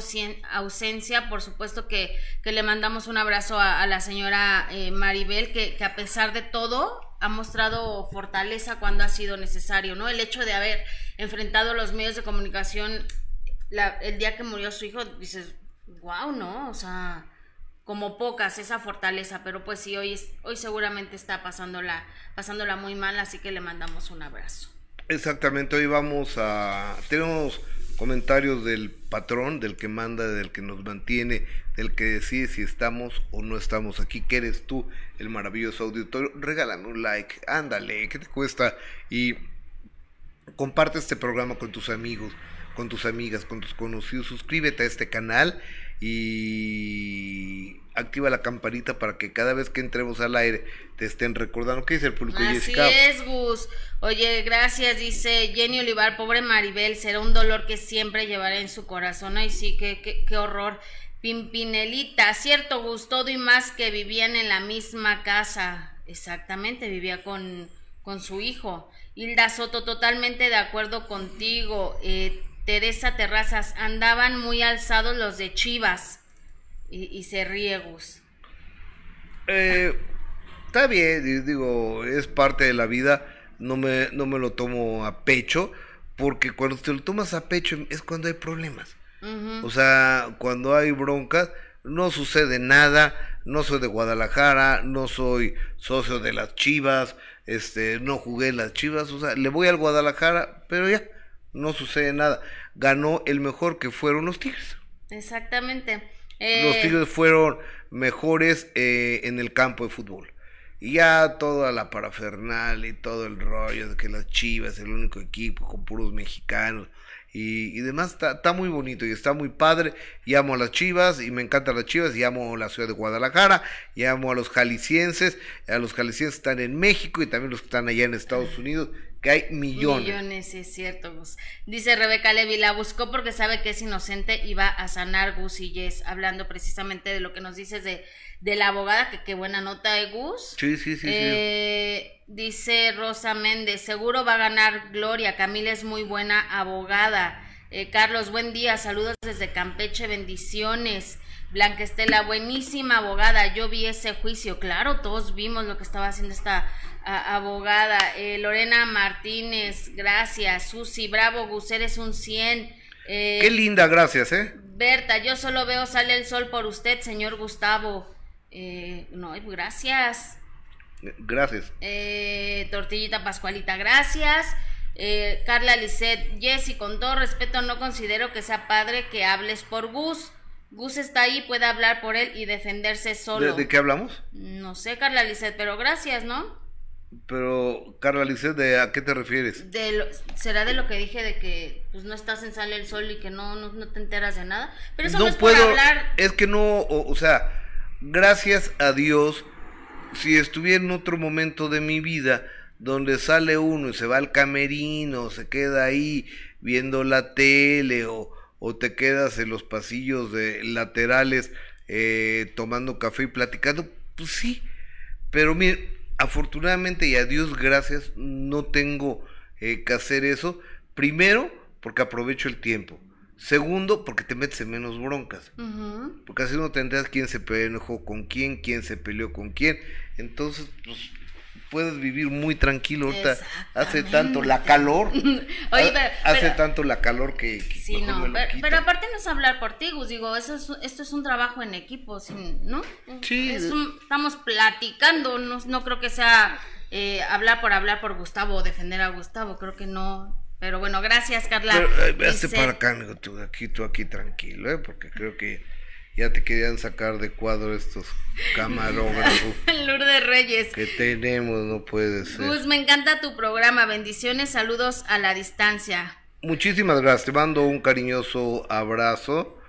ausencia. Por supuesto que, que le mandamos un abrazo a, a la señora eh, Maribel, que, que a pesar de todo ha mostrado fortaleza cuando ha sido necesario, ¿no? El hecho de haber enfrentado los medios de comunicación el día que murió su hijo, dices, wow, ¿no? O sea, como pocas esa fortaleza, pero pues sí, hoy, es- hoy seguramente está pasándola, pasándola muy mal, así que le mandamos un abrazo. Exactamente, hoy vamos a... Tenemos comentarios del patrón, del que manda, del que nos mantiene, del que decide si estamos o no estamos aquí, que eres tú, el maravilloso auditorio. Regálame un like, ándale, ¿qué te cuesta? Y comparte este programa con tus amigos, con tus amigas, con tus conocidos. Suscríbete a este canal y activa la campanita para que cada vez que entremos al aire te estén recordando. ¿Qué dice el público? Así es, Gus. Oye, gracias, dice Jenny Olivar, pobre Maribel, será un dolor que siempre llevará en su corazón. Ay, sí, qué, qué, qué horror. Pimpinelita, cierto, Gus, todo y más que vivían en la misma casa. Exactamente, vivía con, con su hijo. Hilda Soto, totalmente de acuerdo contigo. Eh, Teresa Terrazas, andaban muy alzados los de Chivas. Y, y se ríe Gus. Eh, está bien, digo, es parte de la vida. No me, no me lo tomo a pecho, porque cuando te lo tomas a pecho es cuando hay problemas. O sea, cuando hay broncas, no sucede nada. No soy de Guadalajara, no soy socio de las Chivas, este, no jugué en las Chivas. O sea, le voy al Guadalajara, pero ya, no sucede nada. Ganó el mejor que fueron los Tigres. Exactamente. Los Eh, Tigres fueron mejores eh, en el campo de fútbol. Y ya toda la parafernal y todo el rollo de que las Chivas, el único equipo con puros mexicanos y, y demás, está, muy bonito y está muy padre. Y amo a las Chivas y me encantan las Chivas y amo la ciudad de Guadalajara y amo a los jaliscienses. A los jaliscienses están en México y también los que están allá en Estados Unidos, que hay millones. Millones, es cierto, Gus. Dice Rebeca Levi, la buscó porque sabe que es inocente y va a sanar Gus y Jess, hablando precisamente de lo que nos dices de, de la abogada, que qué buena nota de Gus. Sí, sí, sí, sí. Eh, dice Rosa Méndez, seguro va a ganar Gloria, Camila es muy buena abogada. Eh, Carlos, buen día, saludos desde Campeche, bendiciones. Blanca Estela, buenísima abogada, yo vi ese juicio, claro, todos vimos lo que estaba haciendo esta a- abogada. Eh, Lorena Martínez, gracias. Susi, bravo, Gus, eres un 100. Eh, Qué linda, gracias, ¿eh? Berta, yo solo veo sale el sol por usted, señor Gustavo. Eh, no, gracias. Gracias. Eh, Tortillita Pascualita, gracias. Eh, Carla Lisset, Jessy, con todo respeto, no considero que sea padre que hables por Gus. Gus está ahí, puede hablar por él y defenderse ¿De, solo. de qué hablamos? No sé, Carla Lisset, pero gracias, ¿no? Pero, Carla Lisset, ¿de a qué te refieres? De lo- será de lo que dije de que pues no estás en Sale el Sol y que no, no, no te enteras de nada. Pero eso no, es por hablar. es que no, o, o sea, gracias a Dios, si estuviera en otro momento de mi vida donde sale uno y se va al camerino, se queda ahí viendo la tele o, o te quedas en los pasillos de laterales eh, tomando café y platicando, pues sí, pero mire, afortunadamente y a Dios gracias, no tengo eh, que hacer eso. Primero, porque aprovecho el tiempo. Segundo, porque te metes en menos broncas. Porque así no te enteras quién se enojó con quién, quién se peleó con quién. Entonces, pues, puedes vivir muy tranquilo. Ahorita hace tanto la calor. Oye, pero- hace pero- tanto la calor que, que Sí, no, me lo pero, aparte no es hablar por ti, Gus, digo, eso es, esto es un trabajo en equipo, sin- ¿no? Sí. Es un- estamos platicando, no, no creo que sea eh, hablar por hablar por Gustavo o defender a Gustavo, creo que no. Pero bueno, gracias, Carla. Pero, eh, Dice- para acá, amigo, tú aquí, tú aquí tranquilo, ¿eh? Porque creo que ya te querían sacar de cuadro estos camarógrafos Lourdes Reyes. que tenemos, no puede ser. Gus, me encanta tu programa, bendiciones, saludos a la distancia. Muchísimas gracias, te mando un cariñoso abrazo.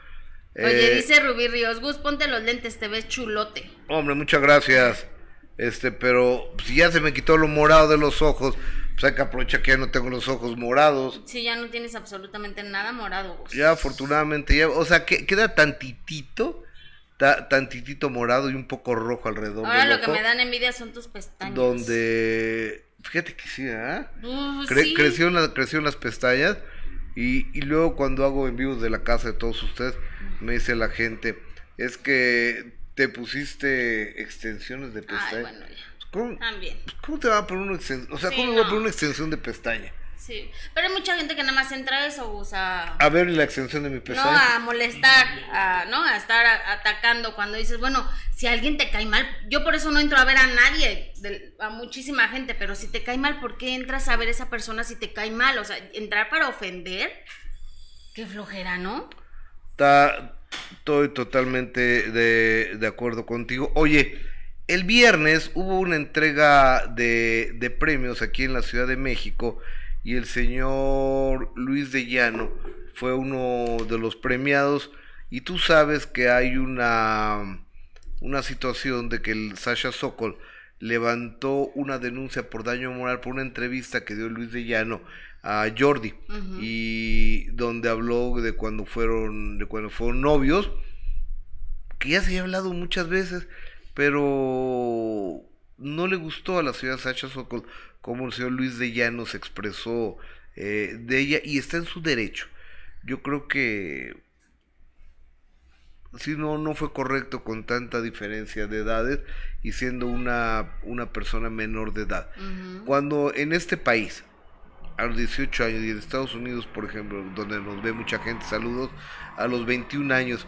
Oye, Eh, dice Rubí Ríos, Gus, ponte los lentes, te ves chulote. Hombre, muchas gracias. Este, pero si ya se me quitó lo morado de los ojos, pues hay que aprovechar que ya no tengo los ojos morados. Sí, ya no tienes absolutamente nada morado, Gus. Ya afortunadamente ya, o sea, que queda tantitito, ta- tantitito morado y un poco rojo alrededor Ahora lo que me dan envidia son tus pestañas. donde fíjate que sí, ¿ah? Uh, Cre- sí. creció, en la- creció en las pestañas y, y luego cuando hago envíos de la casa de todos ustedes, me dice la gente, es que te pusiste extensiones de Ay, pestañas. bueno, ya. ¿Cómo, También. cómo te va a poner una extensión? O sea, Sí, ¿cómo me voy a no. poner una extensión de pestaña? Sí. Pero hay mucha gente que nada más entra a eso, o sea. A ver la extensión de mi No, pestaña. a molestar, a, ¿no? A estar a- atacando cuando dices, bueno, si alguien te cae mal, yo por eso no entro a ver a nadie, del- a muchísima gente, pero si te cae mal, ¿por qué entras a ver a esa persona si te cae mal? O sea, entrar para ofender, qué flojera, ¿no? Está- estoy totalmente de, de acuerdo contigo. Oye, el viernes hubo una entrega de, de premios aquí en la Ciudad de México y el señor Luis de Llano fue uno de los premiados. Y tú sabes que hay una, una situación de que el Sasha Sokol levantó una denuncia por daño moral por una entrevista que dio Luis de Llano a Jordi y donde habló de cuando fueron de cuando fueron novios que ya se había hablado muchas veces pero no le gustó a la ciudad Sacha Sokol como el señor Luis de Llano se expresó eh, de ella y está en su derecho yo creo que si no, no fue correcto con tanta diferencia de edades y siendo una, una persona menor de edad. Cuando en este país, a los 18 años, y en Estados Unidos, por ejemplo, donde nos ve mucha gente, saludos, a los 21 años,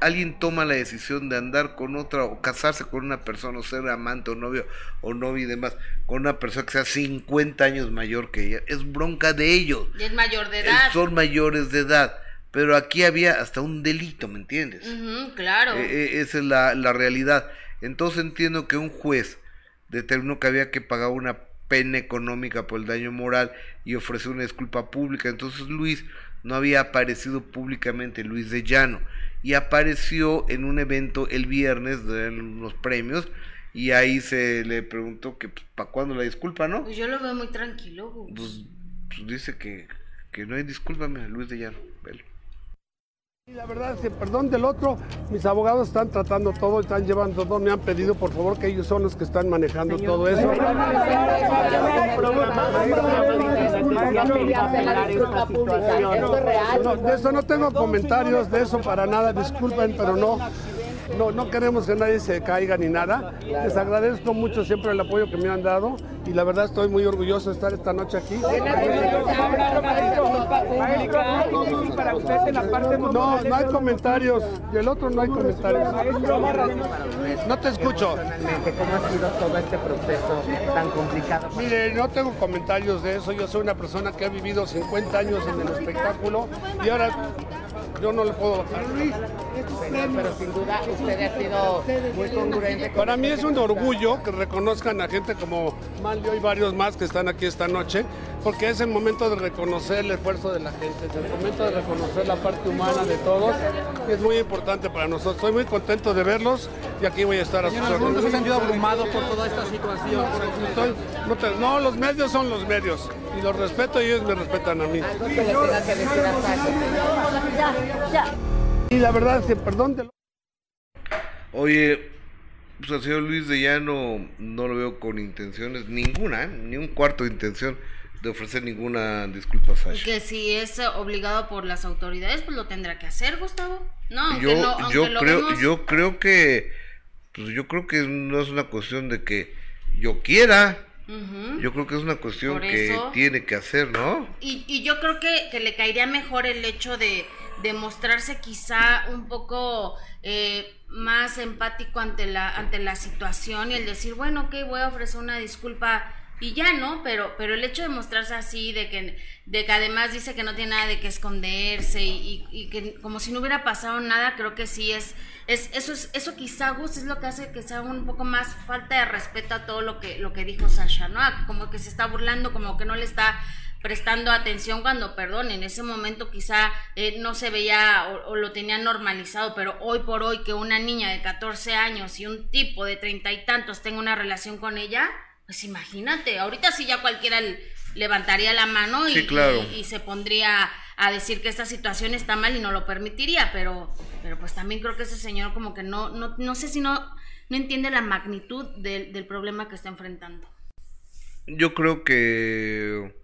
alguien toma la decisión de andar con otra o casarse con una persona o ser amante o novio o novia y demás con una persona que sea 50 años mayor que ella, es bronca de ellos. Y es mayor de edad. Son mayores de edad pero aquí había hasta un delito, ¿me entiendes? claro. E, e, esa es la, la, realidad. Entonces entiendo que un juez determinó que había que pagar una pena económica por el daño moral y ofrecer una disculpa pública. Entonces Luis no había aparecido públicamente, Luis de Llano, y apareció en un evento el viernes de unos premios y ahí se le preguntó que pues, para cuándo la disculpa, ¿no? Pues yo lo veo muy tranquilo. Pues, pues, dice que, que no hay disculpa, Luis de Llano, velo. Y la verdad es que, perdón del otro, mis abogados están tratando todo, están llevando todo, me han pedido por favor que ellos son los que están manejando todo eso. de eso no tengo comentarios, de eso para nada, disculpen, pero no. No, no queremos que nadie se caiga ni nada. Les agradezco mucho siempre el apoyo que me han dado y la verdad estoy muy orgulloso de estar esta noche aquí. No, no hay comentarios. Y el otro no hay comentarios. No te escucho. ¿Cómo ha sido todo este proceso tan complicado? Mire, no tengo comentarios de eso. Yo soy una persona que ha vivido 50 años en el espectáculo y ahora yo no le puedo bajar. Pero, sin duda usted ha sido muy congruente. Para mí es un orgullo que reconozcan a gente como Manlio y varios más que están aquí esta noche, porque es el momento de reconocer el esfuerzo de la gente, es el momento de reconocer la parte humana de todos. Y es muy importante para nosotros. Estoy muy contento de verlos y aquí voy a estar a sus órdenes. ¿Se sentido abrumado por toda esta situación? no, los medios son los medios y los respeto y ellos me respetan a mí. Y la verdad que, perdón. Oye, pues al señor Luis de Llano no lo veo con intenciones, ninguna, ¿eh? ni un cuarto de intención de ofrecer ninguna disculpa a Sasha. Que si es obligado por las autoridades, pues lo tendrá que hacer, Gustavo. No, yo, yo creo, yo creo que, pues yo creo que no es una cuestión de que yo quiera. Yo creo que es una cuestión que tiene que hacer, ¿no? Y, y yo creo que, que le caería mejor el hecho de, de mostrarse quizá un poco eh, más empático ante la, ante la situación y el decir, bueno, ok, voy a ofrecer una disculpa y ya, ¿no? Pero, pero el hecho de mostrarse así, de que, de que además dice que no tiene nada de que esconderse y, que como si no hubiera pasado nada, creo que sí es, es eso es, eso quizá Gus es lo que hace que sea un poco más falta de respeto a todo lo que, lo que dijo Sasha, ¿no? Como que se está burlando, como que no le está prestando atención cuando, perdón, en ese momento quizá eh, no se veía o, lo tenía normalizado, pero hoy por hoy que una niña de 14 años y un tipo de treinta y tantos tenga una relación con ella, pues imagínate, ahorita sí ya cualquiera levantaría la mano y, y, se pondría a decir que esta situación está mal y no lo permitiría, pero, pero pues también creo que ese señor como que no, no, no sé si no, no entiende la magnitud del, del problema que está enfrentando. Yo creo que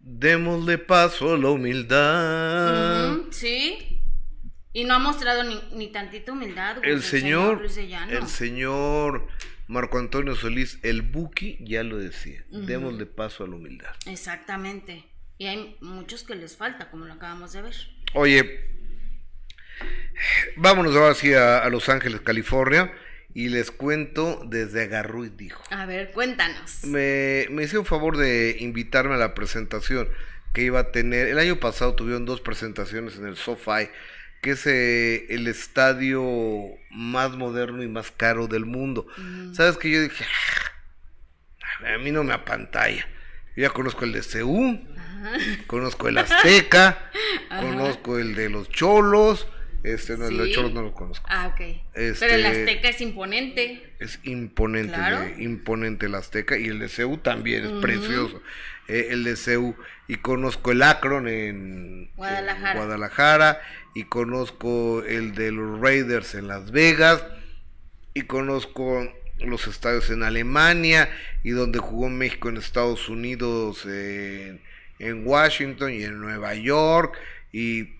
Démosle paso a la humildad. sí. Y no ha mostrado ni, ni tantita humildad. el, señor, el señor Marco Antonio Solís, el Buki, ya lo decía. Démosle paso a la humildad. Exactamente. Y hay muchos que les falta, como lo acabamos de ver. Oye, vámonos ahora sí a Los Ángeles, California y les cuento desde Agarruy dijo. A ver, cuéntanos. Me, me hice un favor de invitarme a la presentación que iba a tener. El año pasado tuvieron dos presentaciones en el SoFi, que es eh, el estadio más moderno y más caro del mundo. ¿Sabes que Yo dije, ah, a mí no me apantalla. Yo ya conozco el de CU, conozco el Azteca, conozco el de los Cholos Este, no, el no lo conozco. Ah, ok. Este- Pero el Azteca es imponente. Es imponente, Claro. el de- imponente el Azteca y el de CEU también es precioso. Eh, el de CEU y conozco el Akron en Guadalajara. en Guadalajara y conozco el de los Raiders en Las Vegas y conozco los estadios en Alemania y donde jugó México en Estados Unidos en, en Washington y en Nueva York y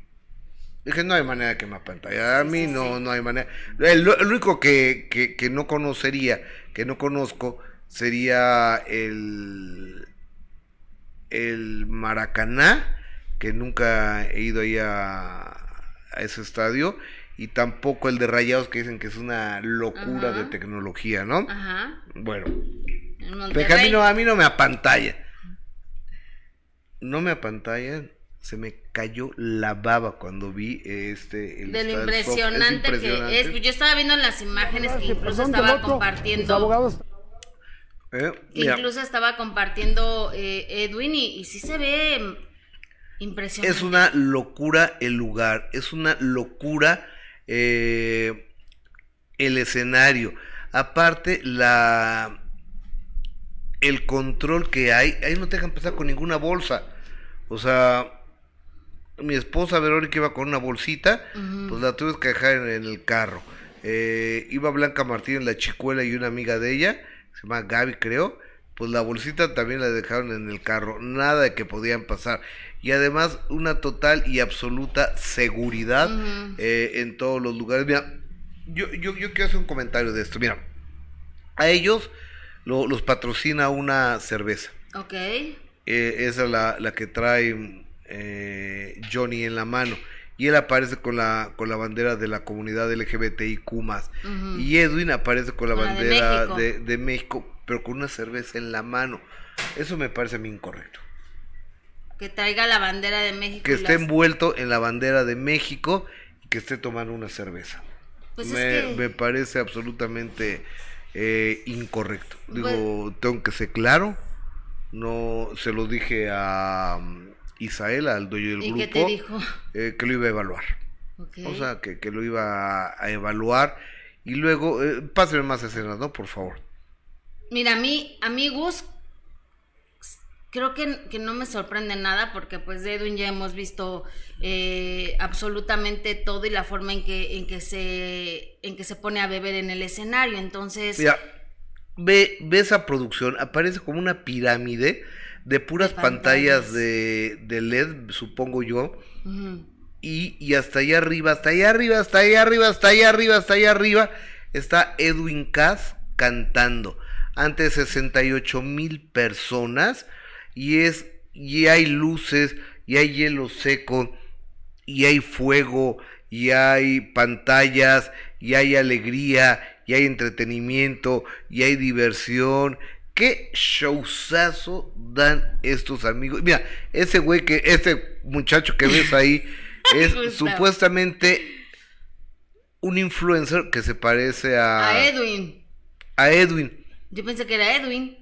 Dije, no hay manera que me apantalla. A mí sí, no, sí. no hay manera. El, el único que, que, que no conocería, que no conozco, sería el, el Maracaná, que nunca he ido ahí a, a ese estadio, y tampoco el de Rayados, que dicen que es una locura Ajá. de tecnología, ¿no? Ajá. Bueno, a mí no, a mí no me apantalla. No me apantalla. Se me cayó la baba cuando vi este. el de lo impresionante, que es. Pues yo estaba viendo en las imágenes que incluso Perdón, estaba del otro, mis compartiendo. abogados Eh, Que incluso estaba compartiendo eh, Edwin y, y sí se ve impresionante. es una locura el lugar. Es una locura eh, el escenario. Aparte, la. El control que hay. Ahí no te dejan pasar con ninguna bolsa. O sea. Mi esposa Verónica iba con una bolsita, pues la tuve que dejar en, en el carro. Eh, iba Blanca Martínez, la chicuela y una amiga de ella, se llama Gaby creo, pues la bolsita también la dejaron en el carro, nada de que podían pasar. Y además una total y absoluta seguridad eh, en todos los lugares. Mira, yo, yo, yo quiero hacer un comentario de esto. Mira, a ellos lo- los patrocina una cerveza. Ok. Eh, esa es la, la que trae eh, Johnny en la mano. Y él aparece con la, con la bandera de la comunidad LGBTIQ. Ujú. Y Edwin aparece con la Con la de bandera México. de, de México, pero con una cerveza en la mano. Eso me parece a mí incorrecto. Que traiga la bandera de México. Que esté las- envuelto en la bandera de México y que esté tomando una cerveza. Pues es me, que- me parece absolutamente eh, incorrecto. Digo, Bueno. tengo que ser claro. No se lo dije a um, Isael, al dueño del ¿Y grupo, qué te dijo? eh, que lo iba a evaluar. O sea, que, que lo iba a, a evaluar. Y luego, eh, pásenme más escenas, ¿no? Por favor. Mira, a mí, a mí Gus, creo que, que no me sorprende nada porque pues de Edwin ya hemos visto eh, absolutamente todo y la forma en que, en que se en que se pone a beber en el escenario. Entonces, Mira, ve, ve esa producción, aparece como una pirámide de puras De pantallas, pantallas. de, de LED, supongo yo. Y, y hasta allá arriba, hasta allá arriba, hasta allá arriba, hasta allá arriba, hasta allá arriba, está Edwin Cass cantando ante 68 mil personas y es y hay luces y hay hielo seco y hay fuego y hay pantallas y hay alegría y hay entretenimiento y hay diversión qué showzazo dan estos amigos mira ese güey que ese muchacho que ves ahí es supuestamente un influencer que se parece a, a Edwin. a Edwin Yo pensé que era Edwin.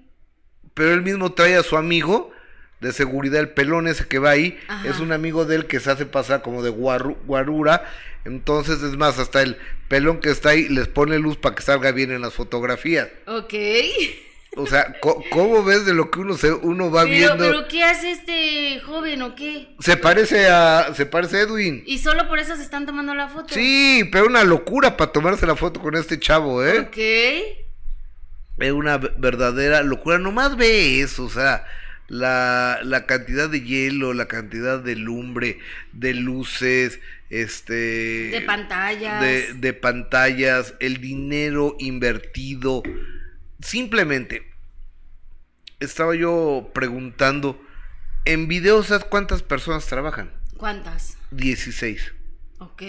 pero él mismo trae a su amigo de seguridad, el pelón ese que va ahí, Ajá. es un amigo de él que se hace pasar como de guarru- guarura, entonces es más, hasta el pelón que está ahí les pone luz para que salga bien en las fotografías. Ok. O sea, ¿cómo ves de lo que uno se, uno va Pero, viendo? pero ¿qué hace este joven o qué? Se parece a, se parece a Edwin. Y solo por eso se están tomando la foto. Sí, pero una locura para tomarse la foto con este chavo, ¿eh? Ok. Es una ve- verdadera locura. Nomás ve eso, o sea, la, la cantidad de hielo, la cantidad de lumbre, de luces, este... De pantallas. De, de pantallas, el dinero invertido. Simplemente, estaba yo preguntando, en videos, ¿sabes cuántas personas trabajan? ¿Cuántas? 16. Ok.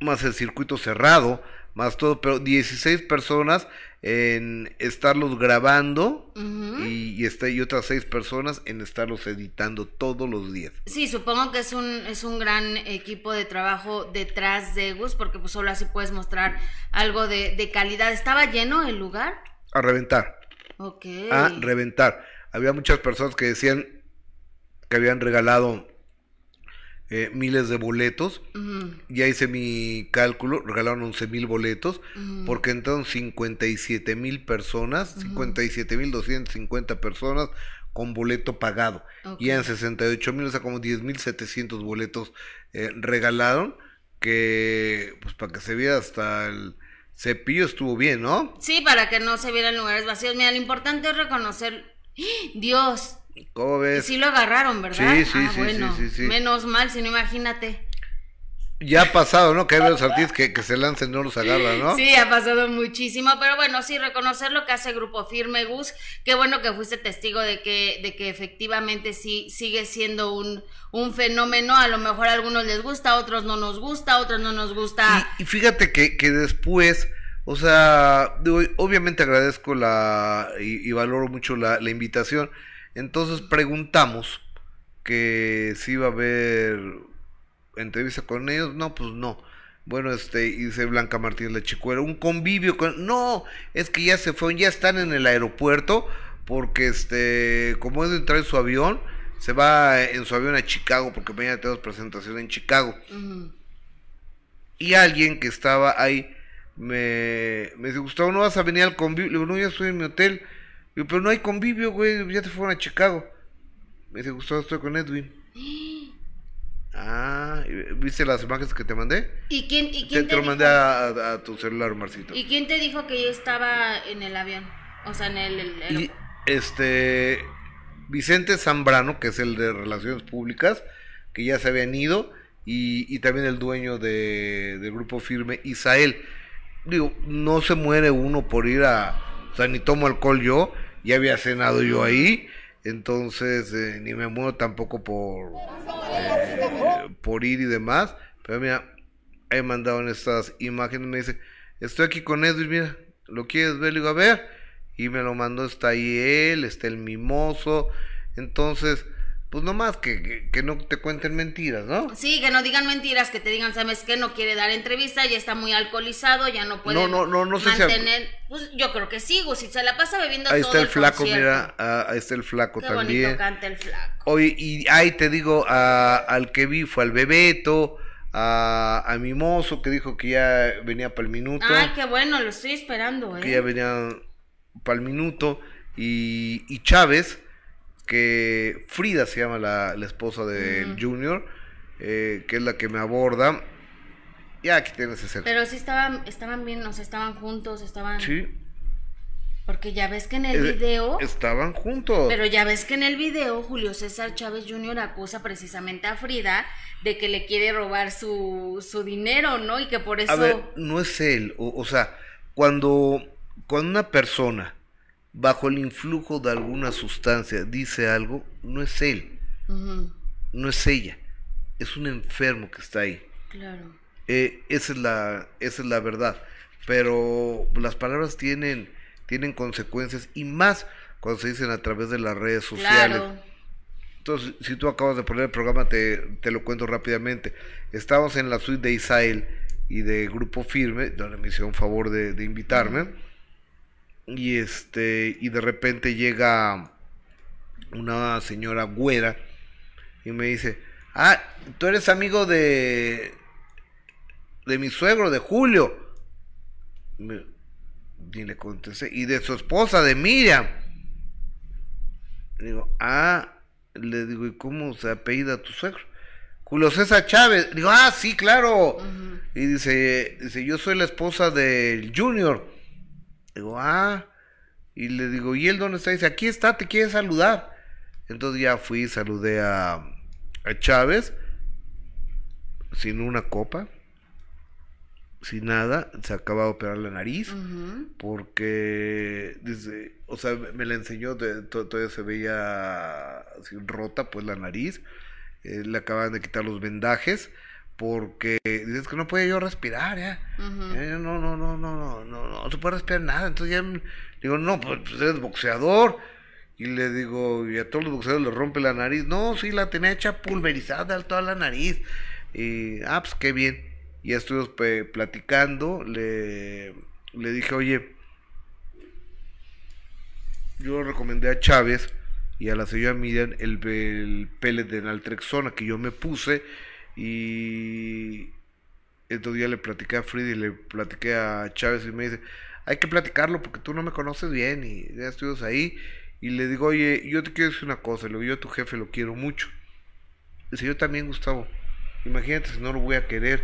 más el circuito cerrado, más todo, pero 16 personas en estarlos grabando y, y, y otras 6 personas en estarlos editando todos los días. Sí, supongo que es un, es un gran equipo de trabajo detrás de Gus, porque pues solo así puedes mostrar algo de, de calidad. ¿Estaba lleno el lugar? A reventar, Ok. a reventar. Había muchas personas que decían que habían regalado eh, miles de boletos. Ya hice mi cálculo, regalaron 11 mil boletos, porque entraron 57 mil personas, 57 mil 250 personas con boleto pagado. Y en 68 mil, o sea, como 10 mil 700 boletos eh, regalaron, que pues para que se viera hasta el cepillo estuvo bien, ¿no? Sí, para que no se vieran lugares vacíos. Mira, lo importante es reconocer, Dios, ¿Cómo ves? Sí lo agarraron, ¿verdad? Sí, sí, ah, sí, bueno, sí, sí. Menos mal, si no imagínate. Ya ha pasado, ¿no? Que hay varios artistas que, que se lancen no los agarran, ¿no? Sí, ha pasado muchísimo, pero bueno, sí, reconocer lo que hace Grupo Firme, Gus, qué bueno que fuiste testigo de que, de que efectivamente sí sigue siendo un, un fenómeno, a lo mejor a algunos les gusta, a otros no nos gusta, a otros no nos gusta. Y, y fíjate que, que después, o sea, obviamente agradezco la y, y valoro mucho la, la invitación, entonces preguntamos que si iba a haber entrevista con ellos, no, pues no. Bueno, este, dice Blanca Martínez la chicuera, un convivio con... No, es que ya se fueron, ya están en el aeropuerto, porque este, como es de entrar en su avión, se va en su avión a Chicago, porque mañana tenemos presentación en Chicago. Y alguien que estaba ahí me, me dice, Gustavo, ¿no vas a venir al convivio? Le digo, no, ya estoy en mi hotel. Digo, pero no hay convivio, güey, ya te fueron a Chicago. Me dice, Gustavo, estoy con Edwin. Ah, ¿viste las imágenes que te mandé? ¿Y quién, y Te, quién te te, lo mandé a, a- a tu celular, Marcito. ¿Y quién te dijo que yo estaba en el avión? O sea, en el... el- el- Y este Vicente Zambrano, que es el de Relaciones Públicas, que ya se habían ido, y, y también el dueño de, del grupo firme, Isael. Digo, no se muere uno por ir a, o sea, ni tomo alcohol yo, ya había cenado yo ahí, entonces eh, ni me muero tampoco por, eh, por ir y demás, pero mira, he mandado en estas imágenes, me dice, estoy aquí con Edwin, mira, ¿lo quieres ver? Le digo, a ver, y me lo mandó, está ahí él, está el mimoso, entonces, pues nomás que, que, que no te cuenten mentiras, ¿no? Sí, que no digan mentiras, que te digan, ¿sabes qué? No quiere dar entrevista, ya está muy alcoholizado, ya no puede No, no, no, no sé si- mantener... Pues yo creo que sí, Gus, si se la pasa bebiendo Ahí todo está el flaco, concierto. mira, ah, ahí está el flaco Qué también. bonito canta el flaco. Oye, y ahí te digo, a- al que vi fue al Bebeto, a, a Mimoso, que dijo que ya venía para el minuto, Ay, qué bueno, lo estoy esperando, que ya ¿eh? venía para el minuto, y, y Chávez, que Frida se llama la, la esposa del Ujú. Junior, eh, que es la que me aborda. Ya aquí tienes ese. Pero sí estaban, estaban bien, o sea, estaban juntos, estaban... Sí, Porque ya ves que en el eh, video... estaban juntos. Pero ya ves que en el video Julio César Chávez Jr. acusa precisamente a Frida de que le quiere robar su, su dinero, ¿no? Y que por eso... A ver, no es él. O, o sea, cuando, cuando una persona bajo el influjo de alguna sustancia dice algo, no es él, no es ella, es un enfermo que está ahí. claro. Eh, esa es la, esa es la verdad. Pero las palabras tienen, tienen consecuencias y más cuando se dicen a través de las redes sociales. Claro. Entonces, si tú acabas de poner el programa, te, te lo cuento rápidamente. Estábamos en la suite de Isael y de Grupo Firme, donde me hicieron favor de, de invitarme. Y este, y de repente llega una señora güera y me dice, ah, tú eres amigo de de mi suegro, de Julio. Me- y le contesté, y de su esposa, de Miriam. Le digo, ah, le digo, ¿y cómo se apellida tu suegro? Julio César Chávez. Le digo, ah, sí, claro. Y dice, dice, yo soy la esposa del Junior. Digo, ah. Y le digo, ¿y él dónde está? Dice, aquí está, te quiere saludar. Entonces ya fui y saludé a, a Chávez, sin una copa, sin nada. Se acaba de operar la nariz porque dice, o sea, me la enseñó, todavía se veía así rota, pues la nariz, eh, le acaban de quitar los vendajes, porque dices que no podía yo respirar, ya. Eh, no, no, no, no, no, no, no se puede respirar nada, entonces ya me- digo, no, pues, pues eres boxeador, y le digo, y a todos los boxeadores les rompe la nariz, no, sí, la tenía hecha pulverizada toda la nariz, y, ah, pues qué bien, y ya estuvimos platicando, le, le dije, oye, yo recomendé a Chávez y a la señora Miriam el, el pellet de naltrexona que yo me puse Y entonces ya le platiqué a Frida y le platiqué a Chávez y me dice, hay que platicarlo porque tú no me conoces bien y ya estuvimos ahí. Y le digo, oye, yo te quiero decir una cosa, le digo, yo a tu jefe lo quiero mucho. Dice, yo también, Gustavo. Imagínate si no lo voy a querer.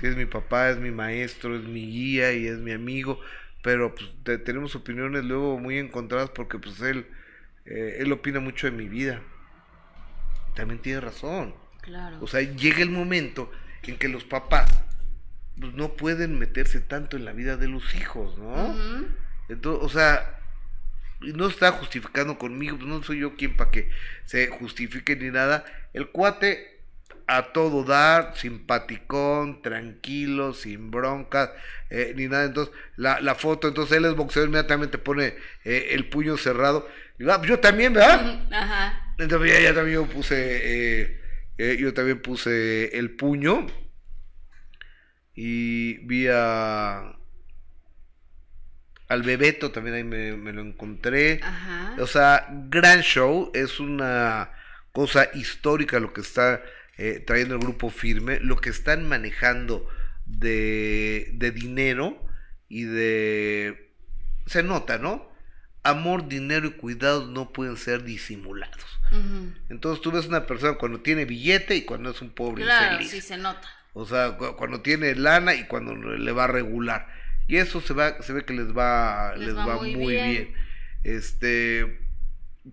Si es mi papá, es mi maestro, es mi guía y es mi amigo. Pero pues te- tenemos opiniones luego muy encontradas porque pues él, eh, él opina mucho de mi vida. También tiene razón. Claro. O sea, llega el momento en que los papás pues, no pueden meterse tanto en la vida de los hijos, ¿no? Entonces, o sea, no está justificando conmigo, pues no soy yo quien para que se justifique ni nada. El cuate a todo dar, simpaticón, tranquilo, sin broncas, eh, ni nada. Entonces, la, la foto, entonces él es boxeador, inmediatamente pone eh, el puño cerrado. Y, ah, pues yo también, ¿verdad? Ajá. Entonces ya, ya también yo puse, eh, eh, yo también puse el puño y vi a al Bebeto también ahí me, me lo encontré. Ajá. O sea, gran show, es una cosa histórica lo que está eh, trayendo el grupo firme, lo que están manejando de, de dinero y de... Se nota, ¿no? Amor, dinero y cuidados no pueden ser disimulados. Entonces tú ves una persona cuando tiene billete y cuando es un pobre Claro, infeliz. sí se nota. O sea, cu- cuando tiene lana y cuando le va regular. Y eso se va, se ve que les va, les, va, muy, bien. Este,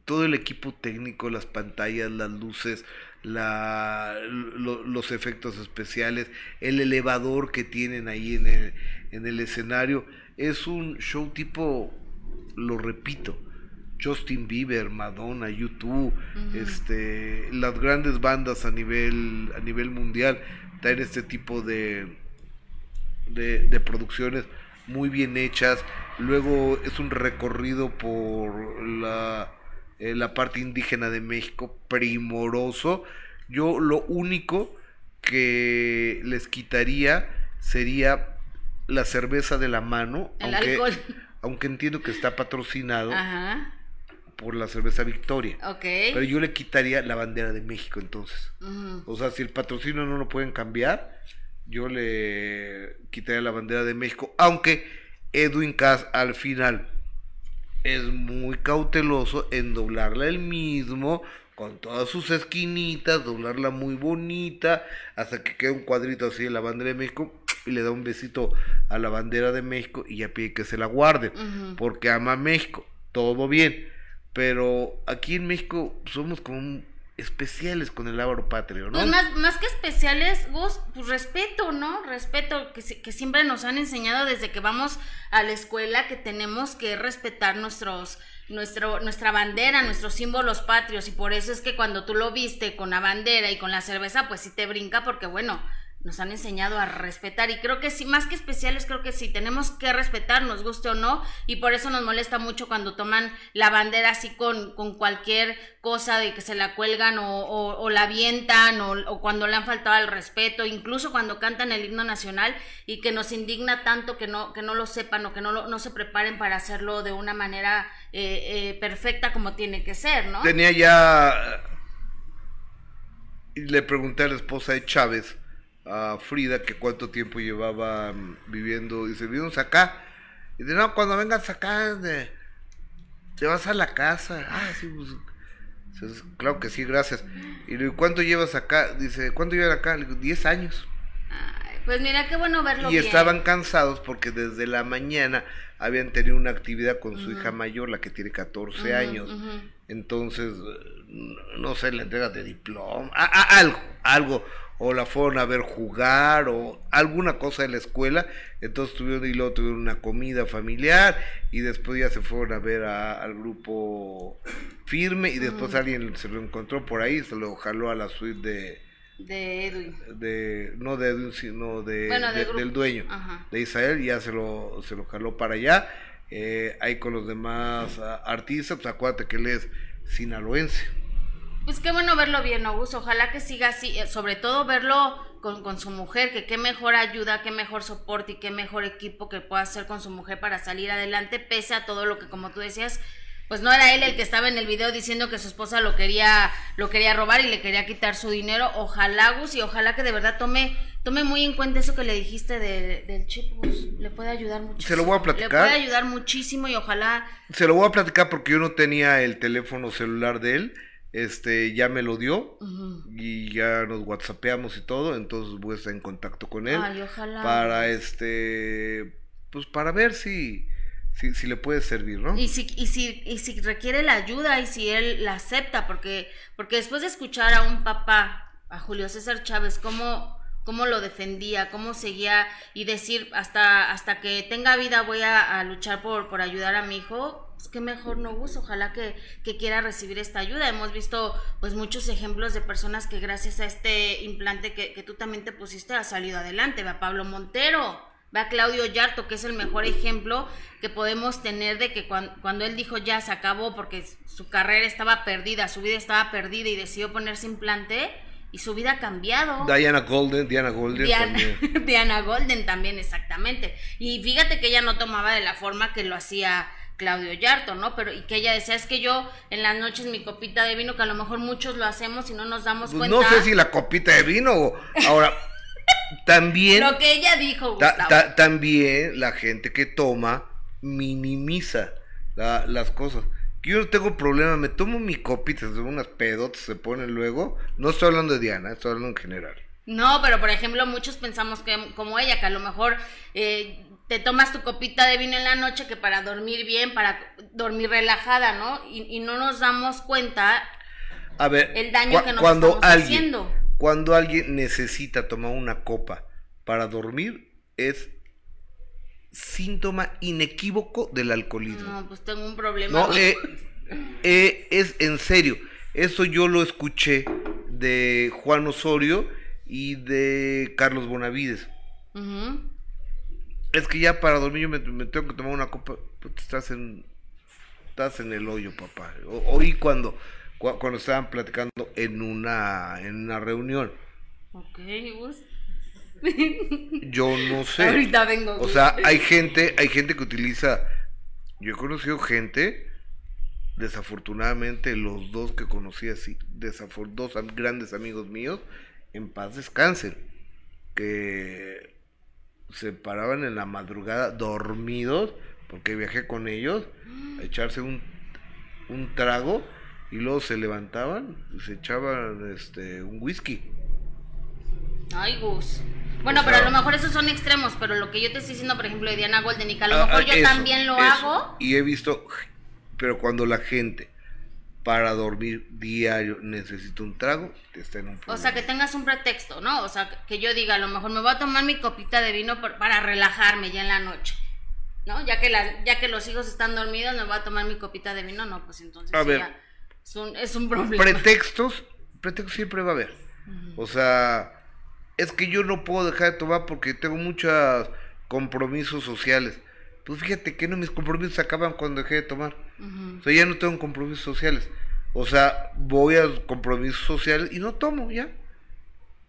todo el equipo técnico, las pantallas, las luces, la, lo- los efectos especiales, el elevador que tienen ahí en el, en el escenario, es un show tipo, lo repito, Justin Bieber, Madonna, YouTube, este, las grandes bandas a nivel, a nivel mundial traen este tipo de, de, de producciones muy bien hechas. Luego es un recorrido por la, eh, la parte indígena de México, primoroso. Yo lo único que les quitaría sería la cerveza de la mano, El aunque, alcohol. Aunque entiendo que está patrocinado Ajá. por la cerveza Victoria. Ok. Pero yo le quitaría la bandera de México entonces. O sea, si el patrocinio no lo pueden cambiar, yo le quitaría la bandera de México. Aunque Edwin Cass al final es muy cauteloso en doblarla él mismo, con todas sus esquinitas, doblarla muy bonita, hasta que quede un cuadrito así de la bandera de México y le da un besito a la bandera de México y ya pide que se la guarde, Ujú. porque ama a México, todo bien. Pero aquí en México somos como especiales con el ávaro patrio, ¿no? Pues más, más que especiales, Gus, pues respeto, ¿no? Respeto que, que siempre nos han enseñado desde que vamos a la escuela que tenemos que respetar nuestros, nuestro, nuestra bandera, nuestros símbolos patrios y por eso es que cuando tú lo viste con la bandera y con la cerveza, pues sí te brinca porque bueno, nos han enseñado a respetar y creo que sí, más que especiales, creo que sí, tenemos que respetar, nos guste o no, y por eso nos molesta mucho cuando toman la bandera así con, con cualquier cosa de que se la cuelgan o, la avientan o, o cuando le han faltado al respeto, incluso cuando cantan el himno nacional y que nos indigna tanto que no, que no lo sepan o que no, lo- no se preparen para hacerlo de una manera eh, eh, perfecta como tiene que ser, ¿no? Tenía ya. Y le pregunté a la esposa de Chávez, a Frida, que cuánto tiempo llevaba mm, viviendo. Dice, vivimos acá. Y dice, no, cuando vengas acá, de- te vas a la casa. Ah, sí, pues. Claro que sí, gracias. Y le digo, ¿cuánto llevas acá? Dice, ¿cuánto llevan acá? Le digo, 10 años. Ay, pues mira, qué bueno verlo Y bien. estaban cansados porque desde la mañana habían tenido una actividad con su hija mayor, la que tiene 14 Ujú, años. Entonces, eh, no- no sé, la entrega de diploma, a- a- algo, algo, o la fueron a ver jugar, o alguna cosa de la escuela. Entonces tuvieron y luego tuvieron una comida familiar, y después ya se fueron a ver a- al grupo firme, y después alguien se lo encontró por ahí, se lo jaló a la suite de, De Edwin. de no de Edwin, sino de, Bueno, del de- grupo. del dueño Ajá. de Israel, ya se lo, se lo jaló para allá. Eh, ahí con los demás ah, artistas, pues acuérdate que él es sinaloense. Pues qué bueno verlo bien, Augusto. Ojalá que siga así, eh, sobre todo verlo con, con su mujer, que qué mejor ayuda, qué mejor soporte y qué mejor equipo que pueda hacer con su mujer para salir adelante, pese a todo lo que, como tú decías, pues no era él el que estaba en el video diciendo que su esposa lo quería, lo quería robar y le quería quitar su dinero. Ojalá, Gus, y ojalá que de verdad tome, tome muy en cuenta eso que le dijiste de- del chip, Gus. Le puede ayudar muchísimo. Se lo voy a platicar. Le puede ayudar muchísimo y ojalá Se lo voy a platicar porque yo no tenía el teléfono celular de él. Este, ya me lo dio y ya nos whatsappeamos y todo, entonces voy a estar en contacto con él Ay, ojalá. para este, pues para ver si, si, si le puede servir, ¿no? Y si, y si, y si requiere la ayuda y si él la acepta, porque, porque después de escuchar a un papá, a Julio César Chávez, cómo, cómo lo defendía, cómo seguía y decir hasta, hasta que tenga vida voy a, a luchar por, por ayudar a mi hijo, pues qué mejor no Gus, ojalá que, que quiera recibir esta ayuda. Hemos visto pues muchos ejemplos de personas que gracias a este implante que, que tú también te pusiste ha salido adelante. Ve a Pablo Montero, ve a Claudio Yarto, que es el mejor ejemplo que podemos tener de que cuan- cuando, él dijo ya se acabó porque su carrera estaba perdida, su vida estaba perdida y decidió ponerse implante y su vida ha cambiado. Diana Golden, Diana Golden Diana, también. Diana Golden también, exactamente. Y fíjate que ella no tomaba de la forma que lo hacía Claudio Yarto, ¿no? Pero y que ella decía, es que yo en las noches mi copita de vino, que a lo mejor muchos lo hacemos y no nos damos Pues cuenta. no sé si la copita de vino o ahora también Lo que ella dijo, ta- también la gente que toma minimiza la- las cosas. Yo no tengo problema, me tomo mi copita, unas pedotas se ponen luego. No estoy hablando de Diana, estoy hablando en general. No, pero por ejemplo, muchos pensamos que como ella, que a lo mejor eh, te tomas tu copita de vino en la noche que para dormir bien, para dormir relajada, ¿no? Y, y no nos damos cuenta A ver, El daño que nos cuando estamos alguien, haciendo. Cuando alguien necesita tomar una copa para dormir, es síntoma inequívoco del alcoholismo. No, pues tengo un problema. No, eh, eh, es en serio. Eso yo lo escuché de Juan Osorio y de Carlos Bonavides. Ujú. Es que ya para dormir yo me, me tengo que tomar una copa. Puta, estás en estás en el hoyo, papá. O- oí cuando cua- cuando estaban platicando en una en una reunión. Ok, Gus. Yo no sé. Ahorita vengo. O sea, hay gente, hay gente que utiliza. Yo he conocido gente, desafortunadamente, los dos que conocí así, desafor- dos grandes amigos míos, en paz descansen, que se paraban en la madrugada dormidos, porque viajé con ellos, a echarse un, un trago y luego se levantaban y se echaban este un whisky. Ay, Gus. Bueno, O pero a lo mejor esos son extremos, pero lo que yo te estoy diciendo, por ejemplo, de Diana Golden, y que a lo Ah, mejor ah, yo eso, también lo eso. hago. Y he visto, pero cuando la gente para dormir diario necesita un trago, está en un O problema. sea, que tengas un pretexto, ¿no? O sea, que yo diga, a lo mejor me voy a tomar mi copita de vino por- para relajarme ya en la noche. ¿No? Ya que, la, ya que los hijos están dormidos, me voy a tomar mi copita de vino. No, pues entonces A ver. ya es, un, es un problema. Pretextos, pretextos siempre va a haber. O sea, es que yo no puedo dejar de tomar porque tengo muchos compromisos sociales. Pues fíjate que no, mis compromisos se acaban cuando dejé de tomar. Ujú. O sea, ya no tengo compromisos sociales. O sea, voy a compromisos sociales y no tomo, ya.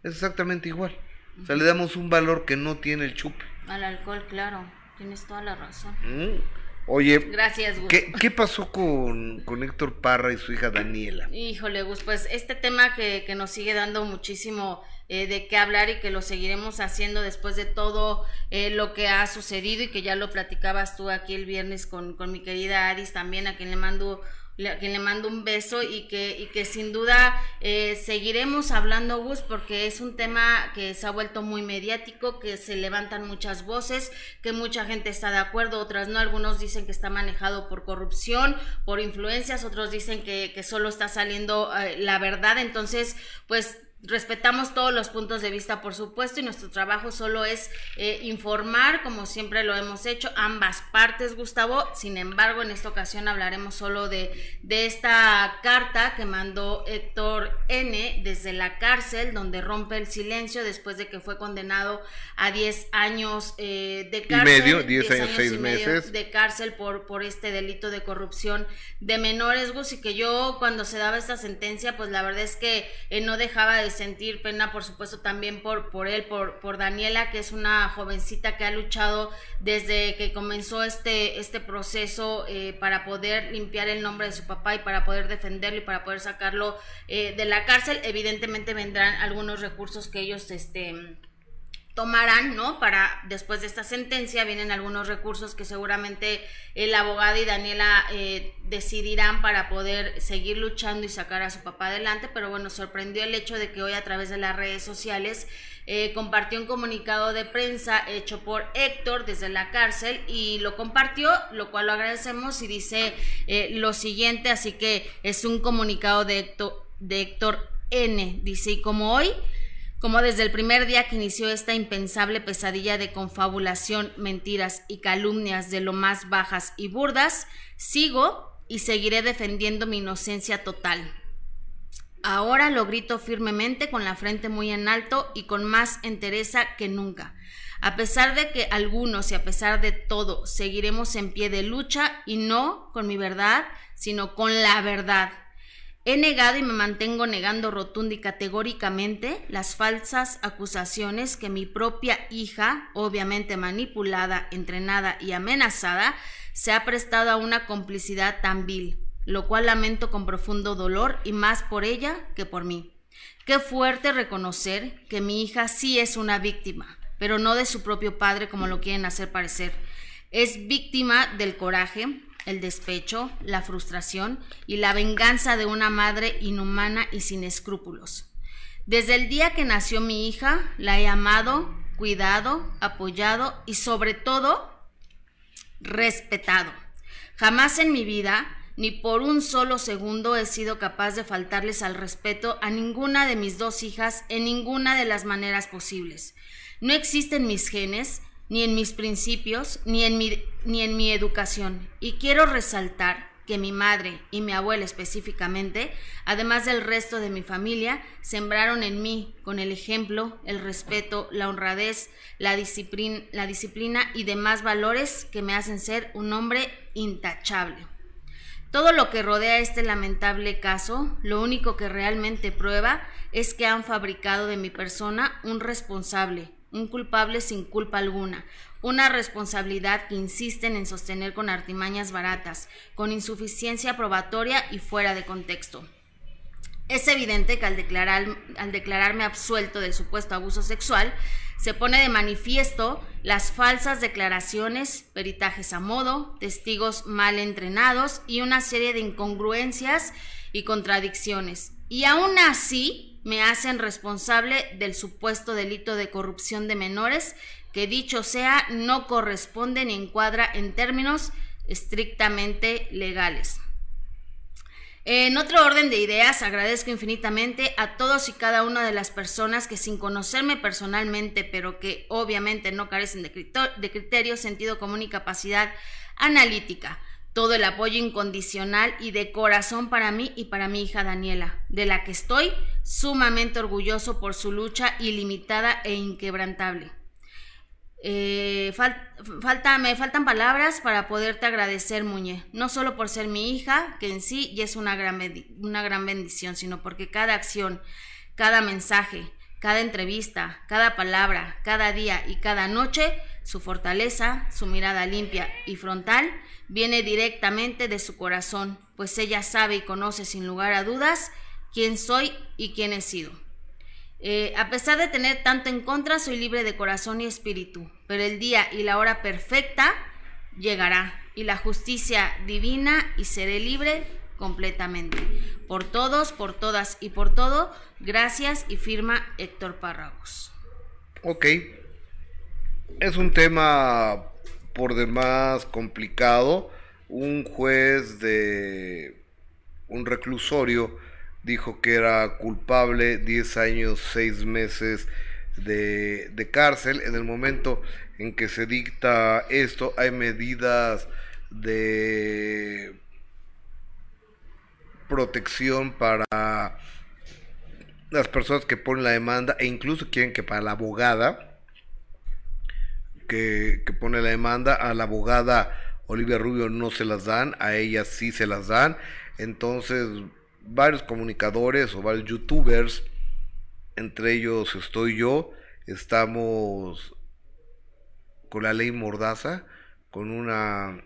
Es exactamente igual. O sea, le damos un valor que no tiene el chupe. Al alcohol, claro. Tienes toda la razón. Mm. Oye, Gracias, Gus. ¿qué, qué pasó con, con Héctor Parra y su hija Daniela? Híjole, Gus, pues este tema que, que nos sigue dando muchísimo eh, de qué hablar y que lo seguiremos haciendo después de todo eh, lo que ha sucedido y que ya lo platicabas tú aquí el viernes con, con mi querida Aris también, a quien le mando le- mando un beso y que, y que sin duda eh, seguiremos hablando, Gus, porque es un tema que se ha vuelto muy mediático, que se levantan muchas voces, que mucha gente está de acuerdo, otras no, algunos dicen que está manejado por corrupción, por influencias, otros dicen que, que solo está saliendo eh, la verdad, entonces, pues respetamos todos los puntos de vista, por supuesto, y nuestro trabajo solo es eh, informar, como siempre lo hemos hecho, ambas partes, Gustavo. Sin embargo, en esta ocasión hablaremos solo de, de esta carta que mandó Héctor N. desde la cárcel, donde rompe el silencio después de que fue condenado a 10 años eh, de cárcel. medio, 10 años, seis y medio meses. de cárcel por, por este delito de corrupción de menores, Gus, y que yo cuando se daba esta sentencia, pues la verdad es que eh, no dejaba de sentir pena, por supuesto, también por, por él, por, por Daniela, que es una jovencita que ha luchado desde que comenzó este, este proceso eh, para poder limpiar el nombre de su papá y para poder defenderlo y para poder sacarlo eh, de la cárcel. Evidentemente vendrán algunos recursos que ellos este, tomarán, ¿no? Para después de esta sentencia vienen algunos recursos que seguramente el abogado y Daniela eh, decidirán para poder seguir luchando y sacar a su papá adelante, pero bueno, sorprendió el hecho de que hoy a través de las redes sociales eh, compartió un comunicado de prensa hecho por Héctor desde la cárcel y lo compartió, lo cual lo agradecemos y dice eh, lo siguiente, así que es un comunicado de Héctor, de Héctor N, dice, y como hoy como desde el primer día que inició esta impensable pesadilla de confabulación, mentiras y calumnias de lo más bajas y burdas, sigo y seguiré defendiendo mi inocencia total. Ahora lo grito firmemente con la frente muy en alto y con más entereza que nunca. A pesar de que algunos y a pesar de todo seguiremos en pie de lucha y no con mi verdad, sino con la verdad He negado y me mantengo negando rotunda y categóricamente las falsas acusaciones que mi propia hija, obviamente manipulada, entrenada y amenazada, se ha prestado a una complicidad tan vil, lo cual lamento con profundo dolor y más por ella que por mí. Qué fuerte reconocer que mi hija sí es una víctima, pero no de su propio padre como lo quieren hacer parecer. Es víctima del coraje, el despecho, la frustración y la venganza de una madre inhumana y sin escrúpulos. Desde el día que nació mi hija, la he amado, cuidado, apoyado y sobre todo respetado. Jamás en mi vida, ni por un solo segundo, he sido capaz de faltarles al respeto a ninguna de mis dos hijas en ninguna de las maneras posibles. No existen mis genes, ni en mis principios, ni en mi, ni en mi educación. Y quiero resaltar que mi madre y mi abuela específicamente, además del resto de mi familia, sembraron en mí con el ejemplo, el respeto, la honradez, la la disciplina y demás valores que me hacen ser un hombre intachable. Todo lo que rodea este lamentable caso, lo único que realmente prueba es que han fabricado de mi persona un responsable, un culpable sin culpa alguna, una responsabilidad que insisten en sostener con artimañas baratas, con insuficiencia probatoria y fuera de contexto. Es evidente que al, declarar, al declararme absuelto del supuesto abuso sexual, se pone de manifiesto las falsas declaraciones, peritajes a modo, testigos mal entrenados y una serie de incongruencias y contradicciones. Y aún así, me hacen responsable del supuesto delito de corrupción de menores, que dicho sea, no corresponde ni encuadra en términos estrictamente legales. En otro orden de ideas, agradezco infinitamente a todos y cada una de las personas que sin conocerme personalmente, pero que obviamente no carecen de, criterio, sentido común y capacidad analítica, todo el apoyo incondicional y de corazón para mí y para mi hija Daniela, de la que estoy sumamente orgulloso por su lucha ilimitada e inquebrantable. Eh, me faltan palabras para poderte agradecer, Muñe, no solo por ser mi hija, que en sí ya es una gran, una gran bendición, sino porque cada acción, cada mensaje, cada entrevista, cada palabra, cada día y cada noche, su fortaleza, su mirada limpia y frontal, viene directamente de su corazón, pues ella sabe y conoce sin lugar a dudas quién soy y quién he sido. Eh, a pesar de tener tanto en contra, soy libre de corazón y espíritu, pero el día y la hora perfecta llegará, y la justicia divina, y seré libre completamente. Por todos, por todas y por todo, gracias y firma Héctor Párragos. Ok. Es un tema por demás complicado. Un juez de un reclusorio dijo que era culpable 10 años, 6 meses de, de, cárcel. En el momento en que se dicta esto, hay medidas de protección para las personas que ponen la demanda e incluso quieren que para la abogada que, que pone la demanda, a la abogada Olivia Rubio no se las dan, a ella sí se las dan. Entonces, varios comunicadores o varios youtubers entre ellos estoy yo, estamos con la ley Mordaza, con una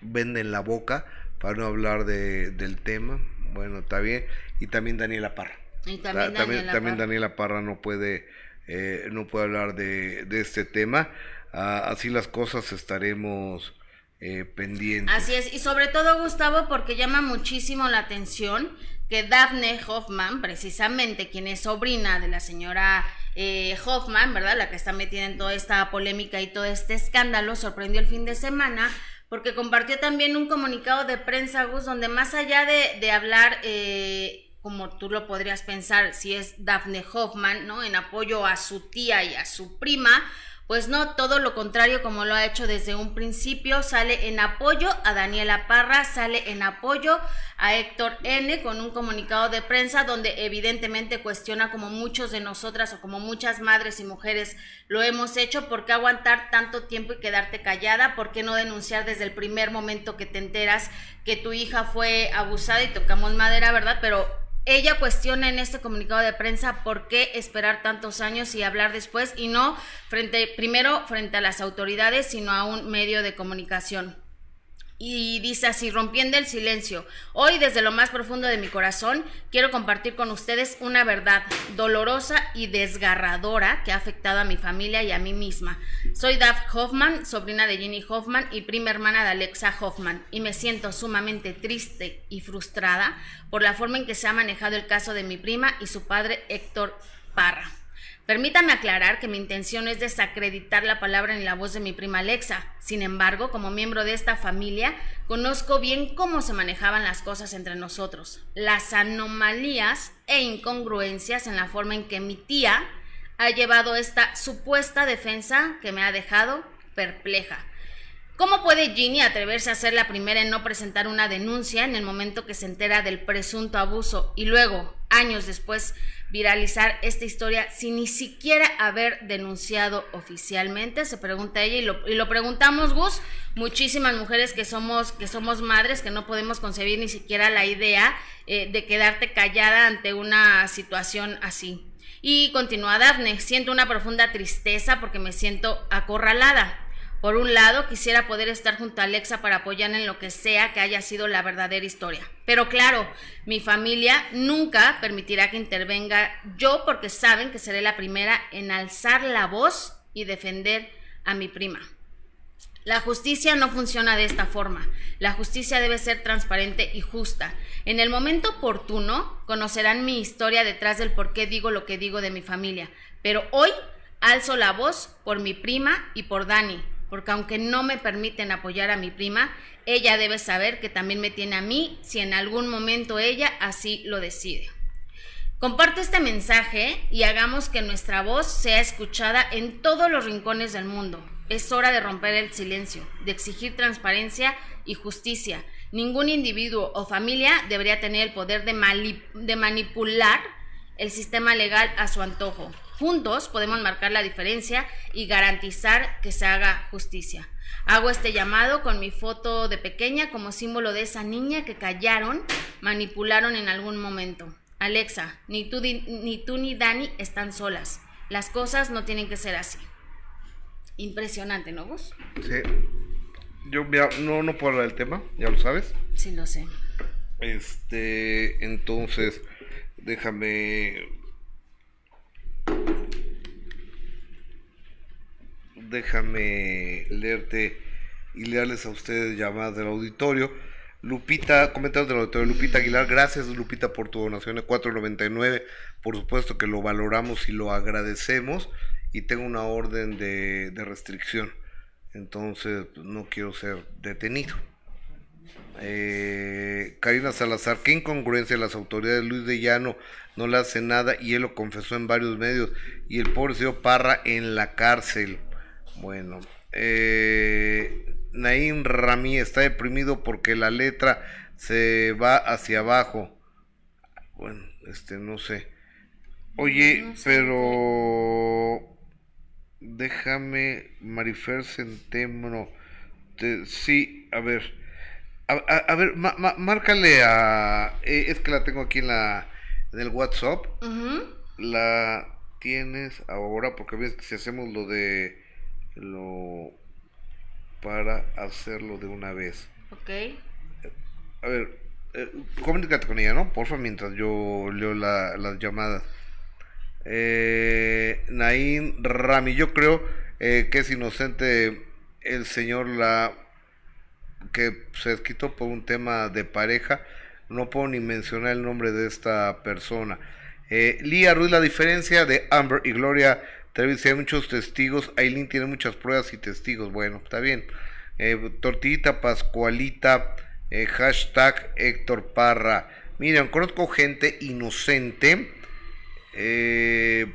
venda en la boca para no hablar de, del tema. Bueno, está bien. Y también Daniela Parra. Y también, Ta- también, Daniela también Parra. Daniela Parra no puede, eh, no puede hablar de, de este tema. Así las cosas estaremos eh, pendientes. Así es, y sobre todo Gustavo, porque llama muchísimo la atención que Daphne Hoffman, precisamente quien es sobrina de la señora eh, Hoffman, ¿verdad? La que está metida en toda esta polémica y todo este escándalo, sorprendió el fin de semana porque compartió también un comunicado de prensa, Gus, donde más allá de, de hablar, eh, como tú lo podrías pensar, si es Daphne Hoffman, ¿no? En apoyo a su tía y a su prima, pues no, todo lo contrario como lo ha hecho desde un principio, sale en apoyo a Daniela Parra, sale en apoyo a Héctor N con un comunicado de prensa donde evidentemente cuestiona como muchos de nosotras o como muchas madres y mujeres lo hemos hecho, ¿por qué aguantar tanto tiempo y quedarte callada? ¿Por qué no denunciar desde el primer momento que te enteras que tu hija fue abusada y tocamos madera, ¿verdad? Pero ella cuestiona en este comunicado de prensa por qué esperar tantos años y hablar después y no frente primero frente a las autoridades, sino a un medio de comunicación. Y dice así, rompiendo el silencio, hoy desde lo más profundo de mi corazón quiero compartir con ustedes una verdad dolorosa y desgarradora que ha afectado a mi familia y a mí misma. Soy Daph Hoffman, sobrina de Ginny Hoffman y prima hermana de Alexa Hoffman, y me siento sumamente triste y frustrada por la forma en que se ha manejado el caso de mi prima y su padre Héctor Parra. Permítame aclarar que mi intención es desacreditar la palabra ni la voz de mi prima Alexa. Sin embargo, como miembro de esta familia, conozco bien cómo se manejaban las cosas entre nosotros, las anomalías e incongruencias en la forma en que mi tía ha llevado esta supuesta defensa que me ha dejado perpleja. ¿Cómo puede Ginny atreverse a ser la primera en no presentar una denuncia en el momento que se entera del presunto abuso y luego, años después, viralizar esta historia sin ni siquiera haber denunciado oficialmente? Se pregunta ella y lo, y lo preguntamos, Gus, muchísimas mujeres que somos, que somos madres, que no podemos concebir ni siquiera la idea eh, de quedarte callada ante una situación así. Y continúa Dafne, siento una profunda tristeza porque me siento acorralada. Por un lado, quisiera poder estar junto a Alexa para apoyar en lo que sea que haya sido la verdadera historia. Pero claro, mi familia nunca permitirá que intervenga yo porque saben que seré la primera en alzar la voz y defender a mi prima. La justicia no funciona de esta forma. La justicia debe ser transparente y justa. En el momento oportuno conocerán mi historia detrás del por qué digo lo que digo de mi familia. Pero hoy alzo la voz por mi prima y por Dani, porque aunque no me permiten apoyar a mi prima, ella debe saber que también me tiene a mí si en algún momento ella así lo decide. Comparte este mensaje y hagamos que nuestra voz sea escuchada en todos los rincones del mundo. Es hora de romper el silencio, de exigir transparencia y justicia. Ningún individuo o familia debería tener el poder de, de manipular el sistema legal a su antojo. Juntos podemos marcar la diferencia y garantizar que se haga justicia. Hago este llamado con mi foto de pequeña como símbolo de esa niña que callaron, manipularon en algún momento. Alexa, ni tú, ni tú ni Dani están solas. Las cosas no tienen que ser así. Impresionante, ¿no, Gus? Sí. Yo mira, no, no puedo hablar del tema, ya lo sabes. Sí, lo sé. Este, entonces, déjame. Déjame leerte y leerles a ustedes llamadas del auditorio. Lupita, comentarios del auditorio. Lupita Aguilar, gracias Lupita por tu donación de 4.99. Por supuesto que lo valoramos y lo agradecemos. Y tengo una orden de, de restricción. Entonces, pues, no quiero ser detenido. Eh, Karina Salazar, qué incongruencia las autoridades. Luis de Llano no le hace nada y él lo confesó en varios medios. Y el pobre señor Parra en la cárcel. Bueno, eh, Naín Ramí está deprimido porque la letra se va hacia abajo. Bueno, este, no sé. Oye, No sé. pero déjame, Marifer Centeno. Te- sí, a ver. A, a- a ver, ma- ma- márcale a. eh, es que la tengo aquí en la en el WhatsApp. La tienes ahora, porque a veces si hacemos lo de lo para hacerlo de una vez. Ok. A ver, eh, comunícate con ella, ¿no? Porfa, mientras yo leo la, las llamadas. Eh, Naín Rami, yo creo eh, que es inocente el señor la que se desquitó por un tema de pareja. No puedo ni mencionar el nombre de esta persona. Eh, Lía Ruiz, la diferencia de Amber y Gloria Trevis, hay muchos testigos. Aileen tiene muchas pruebas y testigos. Bueno, está bien. Eh, tortillita Pascualita, eh, hashtag Héctor Parra. Miren, conozco gente inocente. Eh,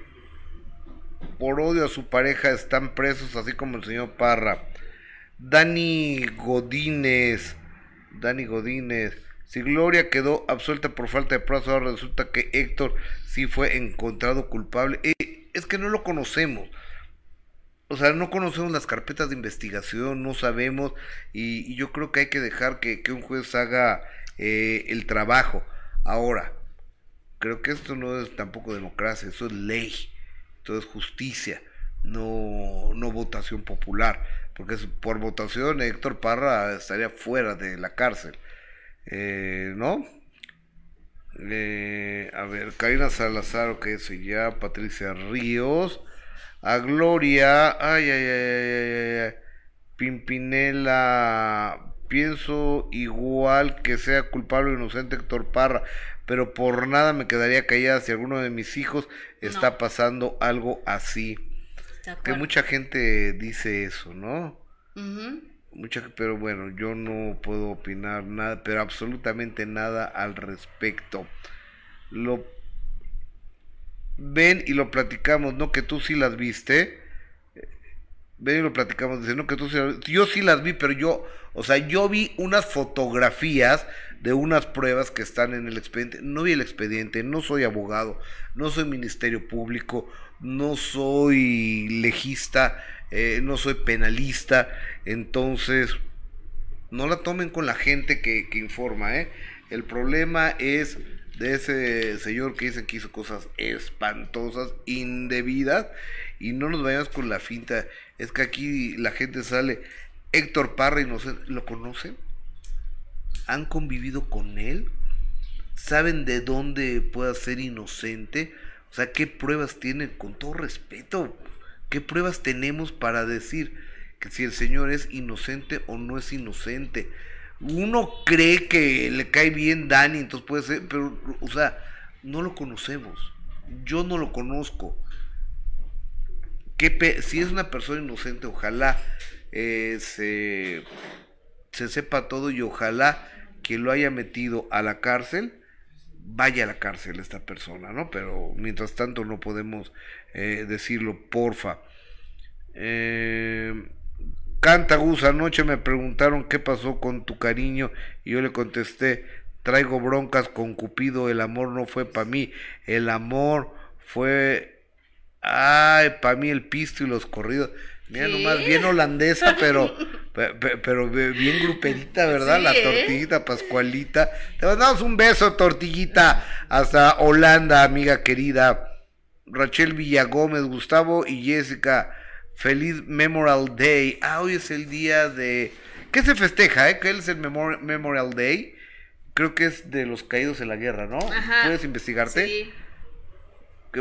por odio a su pareja están presos, así como el señor Parra. Dani Godínez. Dani Godínez. Si Gloria quedó absuelta por falta de pruebas, ahora resulta que Héctor sí fue encontrado culpable. Eh, es que no lo conocemos. O sea, no conocemos las carpetas de investigación, no sabemos. Y, yo creo que hay que dejar que, que un juez haga eh, el trabajo. Ahora, creo que esto no es tampoco democracia, eso es ley, esto es justicia, no, no votación popular. Porque es, por votación Héctor Parra estaría fuera de la cárcel. Eh, ¿No? Eh, a ver, Karina Salazar, ok, eso ya. Patricia Ríos. A Gloria. Ay, ay, ay, ay, ay, ay. Pimpinela. Pienso igual que sea culpable o inocente Héctor Parra, pero por nada me quedaría callada si alguno de mis hijos está No. pasando algo así. Que mucha gente dice eso, ¿no? Ujú. Mucha, pero bueno, yo no puedo opinar nada, pero absolutamente nada al respecto. Lo ven y lo platicamos, ¿no? Que tú sí las viste. Ven y lo platicamos, dice, no, que tú sí las vi- Yo sí las vi, pero yo, o sea, yo vi unas fotografías de unas pruebas que están en el expediente. No vi el expediente, no soy abogado, no soy ministerio público, no soy legista, eh, no soy penalista, entonces no la tomen con la gente que, que informa, ¿eh? El problema es de ese señor que dicen que hizo cosas espantosas, indebidas, y no nos vayamos con la finta. Es que aquí la gente sale, Héctor Parra, inocente, ¿lo conocen? ¿Han convivido con él? ¿Saben de dónde pueda ser inocente? Sea, ¿qué pruebas tienen? Con todo respeto, ¿qué pruebas tenemos para decir que si el señor es inocente o no es inocente? Uno cree que le cae bien Dani, entonces puede ser, pero, o sea, no lo conocemos. Yo no lo conozco. ¿Qué pe- si es una persona inocente, ojalá eh, se, se sepa todo y ojalá que lo haya metido a la cárcel, vaya a la cárcel esta persona, ¿no? Pero mientras tanto no podemos eh, decirlo, porfa. Eh, Canta Gus, anoche me preguntaron qué pasó con tu cariño y yo le contesté, traigo broncas con Cupido, el amor no fue para mí, el amor fue, ay, para mí el pisto y los corridos. Mira nomás, bien holandesa, pero, pe- pe- pero, bien gruperita, ¿verdad? Sí, La ¿eh? tortillita, Pascualita. Te mandamos un beso, tortillita, hasta Holanda, amiga querida. Rachel Villagómez, Gustavo y Jessica, feliz Memorial Day. Ah, hoy es el día de... ¿Qué se festeja, eh? ¿Qué es el Memor- Memorial Day? Creo que es de los caídos en la guerra, ¿no? Ajá. ¿Puedes investigarte? Sí.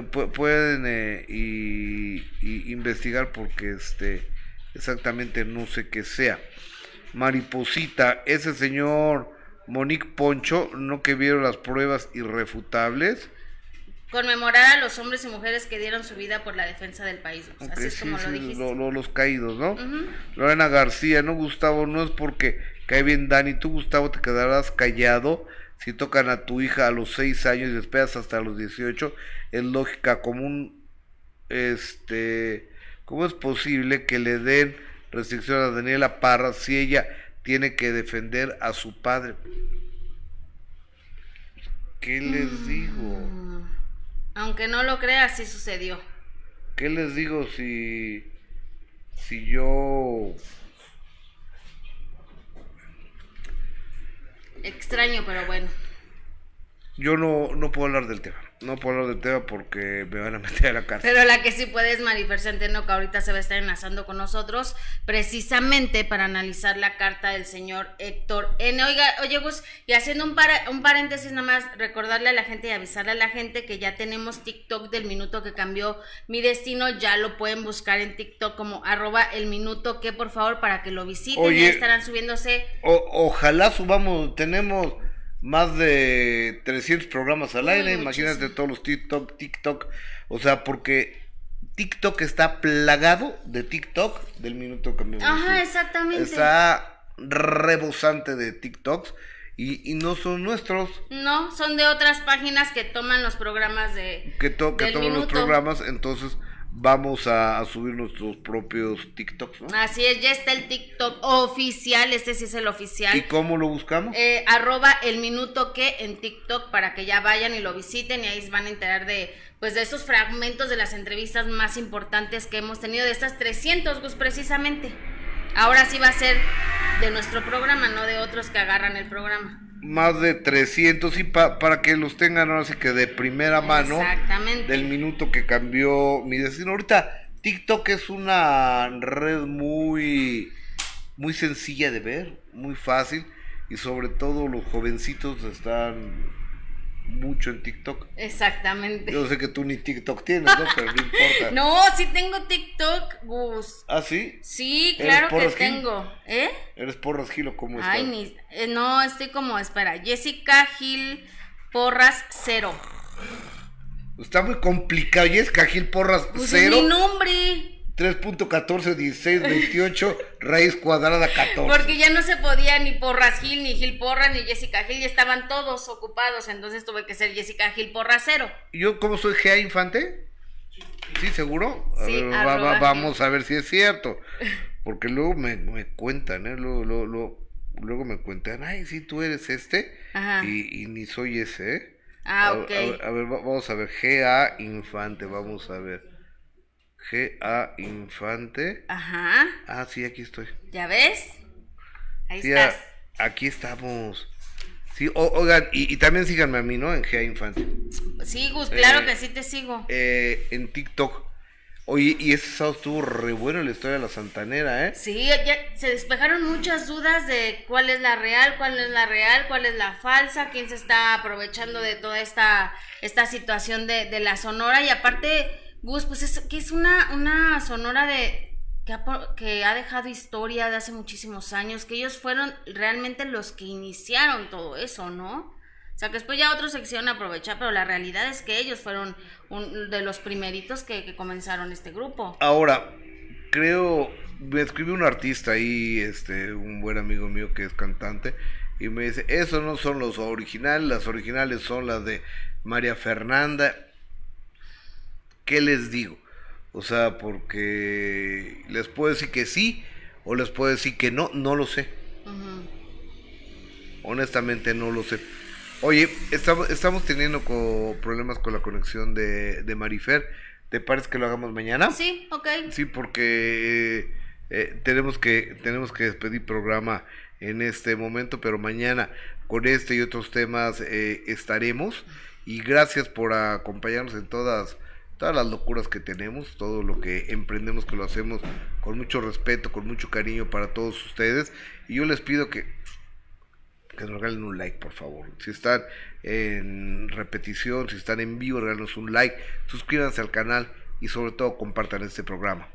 Que pu- pueden eh, y, y investigar porque este exactamente no sé qué sea. Mariposita, ese señor Monique Poncho, no que vieron las pruebas irrefutables. Conmemorar a los hombres y mujeres que dieron su vida por la defensa del país. Así es sí, como sí, lo dijiste. lo- lo- los caídos, ¿no? Lorena García, no Gustavo, no es porque cae bien Dani, tú Gustavo te quedarás callado si tocan a tu hija a los 6 años y esperas hasta los 18, es lógica común, este, ¿cómo es posible que le den restricción a Daniela Parra si ella tiene que defender a su padre? ¿Qué les digo? Mm. Aunque no lo creas, sí sucedió. ¿Qué les digo si si yo Extraño, pero bueno. Yo no, no puedo hablar del tema. No puedo hablar del tema porque me van a meter a la cárcel. Pero la que sí puede es Marifer Centeno, que ahorita se va a estar enlazando con nosotros, precisamente para analizar la carta del señor Héctor N. Oiga, oye Gus, y haciendo un, para, un paréntesis nada más, recordarle a la gente y avisarle a la gente que ya tenemos TikTok del minuto que cambió mi destino, ya lo pueden buscar en TikTok como arroba el minuto que por favor para que lo visiten, Oye. ya estarán subiéndose O- ojalá subamos, tenemos más de 300 programas al aire, imagínate muchísimo. todos los TikTok, TikTok, o sea, porque TikTok está plagado de TikTok del minuto que me Ajá, exactamente. Está rebosante de TikToks y, y no son nuestros, No, son de otras páginas que toman los programas de que, to- que del todos los programas, entonces vamos a, a subir nuestros propios TikToks, ¿no? Así es, ya está el TikTok oficial, este sí es el oficial. ¿Y cómo lo buscamos? Eh, arroba el minuto que en TikTok para que ya vayan y lo visiten y ahí se van a enterar de pues de esos fragmentos de las entrevistas más importantes que hemos tenido de estas 300 Gus precisamente. Ahora sí va a ser de nuestro programa, no de otros que agarran el programa. Más de 300 y pa- para que los tengan ahora sí que de primera mano Exactamente. del minuto que cambió mi destino. Ahorita TikTok es una red muy muy sencilla de ver, muy fácil y sobre todo los jovencitos están mucho en TikTok. Exactamente. Yo sé que tú ni TikTok tienes, ¿no? Pero no importa. No, sí tengo TikTok, Gus. ¿Ah, sí? Sí, ¿Eres claro que Gil? tengo. ¿Eh? ¿Eres porras Gilo? ¿Cómo estás? Ay, ni, eh, no, estoy como, espera, Jessica Gil Porras cero. Está muy complicado. Y es Cajil Porras Pues es cero. mi nombre. 3.14, 16, 28, raíz cuadrada 14. Porque ya no se podía ni Porras Gil, ni Gil Porras, ni Jessica Gil, ya estaban todos ocupados, entonces tuve que ser Jessica Gil Porras cero. ¿Yo cómo soy GA Infante? ¿Sí, seguro? A Sí, ver, va- va- arroba vamos a ver si es cierto. Porque luego me, me cuentan, ¿eh? Luego, luego, luego, luego me cuentan, ay, sí, tú eres este. Ajá. Y, y ni soy ese, ¿eh? Ah, A- ok. A, ver, a ver, va- vamos a ver. GA Infante, vamos a ver. GA Infante. Ajá, Ah, sí, aquí estoy. ¿ya ves? Ahí Sí, a- estás. aquí estamos. Sí, o- oigan, y, y también síganme a mí, ¿no? En GA Infante. Sí, Gus, claro Eh, que sí te sigo. eh, en TikTok. Oye, y ese sábado estuvo re bueno la historia de la Santanera, ¿eh? Sí, ya se despejaron muchas dudas de cuál es la real, cuál no es la real, cuál es la falsa, quién se está aprovechando de toda esta, esta situación de, de la sonora. Y aparte, Gus, pues es que es una, una sonora de que ha, que ha dejado historia de hace muchísimos años, que ellos fueron realmente los que iniciaron todo eso, ¿no? O sea, que después ya otros se quisieron aprovechar, pero la realidad es que ellos fueron un, de los primeritos que, comenzaron este grupo. Ahora, creo, me escribió un artista ahí, este, un buen amigo mío que es cantante, y me dice, esos no son los originales, las originales son las de María Fernanda. ¿Qué les digo? O sea, porque les puedo decir que sí, o les puedo decir que no, no lo sé. Honestamente no lo sé. Oye, estamos, estamos teniendo co- problemas con la conexión de, de Marifer. ¿Te parece que lo hagamos mañana? Sí, ok. Sí, porque eh, eh, tenemos que tenemos que despedir programa en este momento, pero mañana con este y otros temas eh, estaremos. Y gracias por acompañarnos en todas todas las locuras que tenemos, todo lo que emprendemos, que lo hacemos con mucho respeto, con mucho cariño para todos ustedes. Y yo les pido que que nos regalen un like, por favor. Si están en repetición, si están en vivo, regálenos un like, suscríbanse al canal y sobre todo compartan este programa.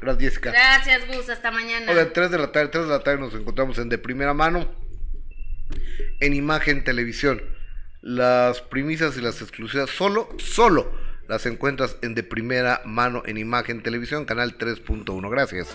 Gracias, Jessica. Gracias, Gus. Hasta mañana. Oigan, 3 de la tarde, 3 de la tarde nos encontramos en De Primera Mano, en Imagen Televisión. Las primicias y las exclusivas solo, solo las encuentras en De Primera Mano en Imagen Televisión, canal 3.1. Gracias.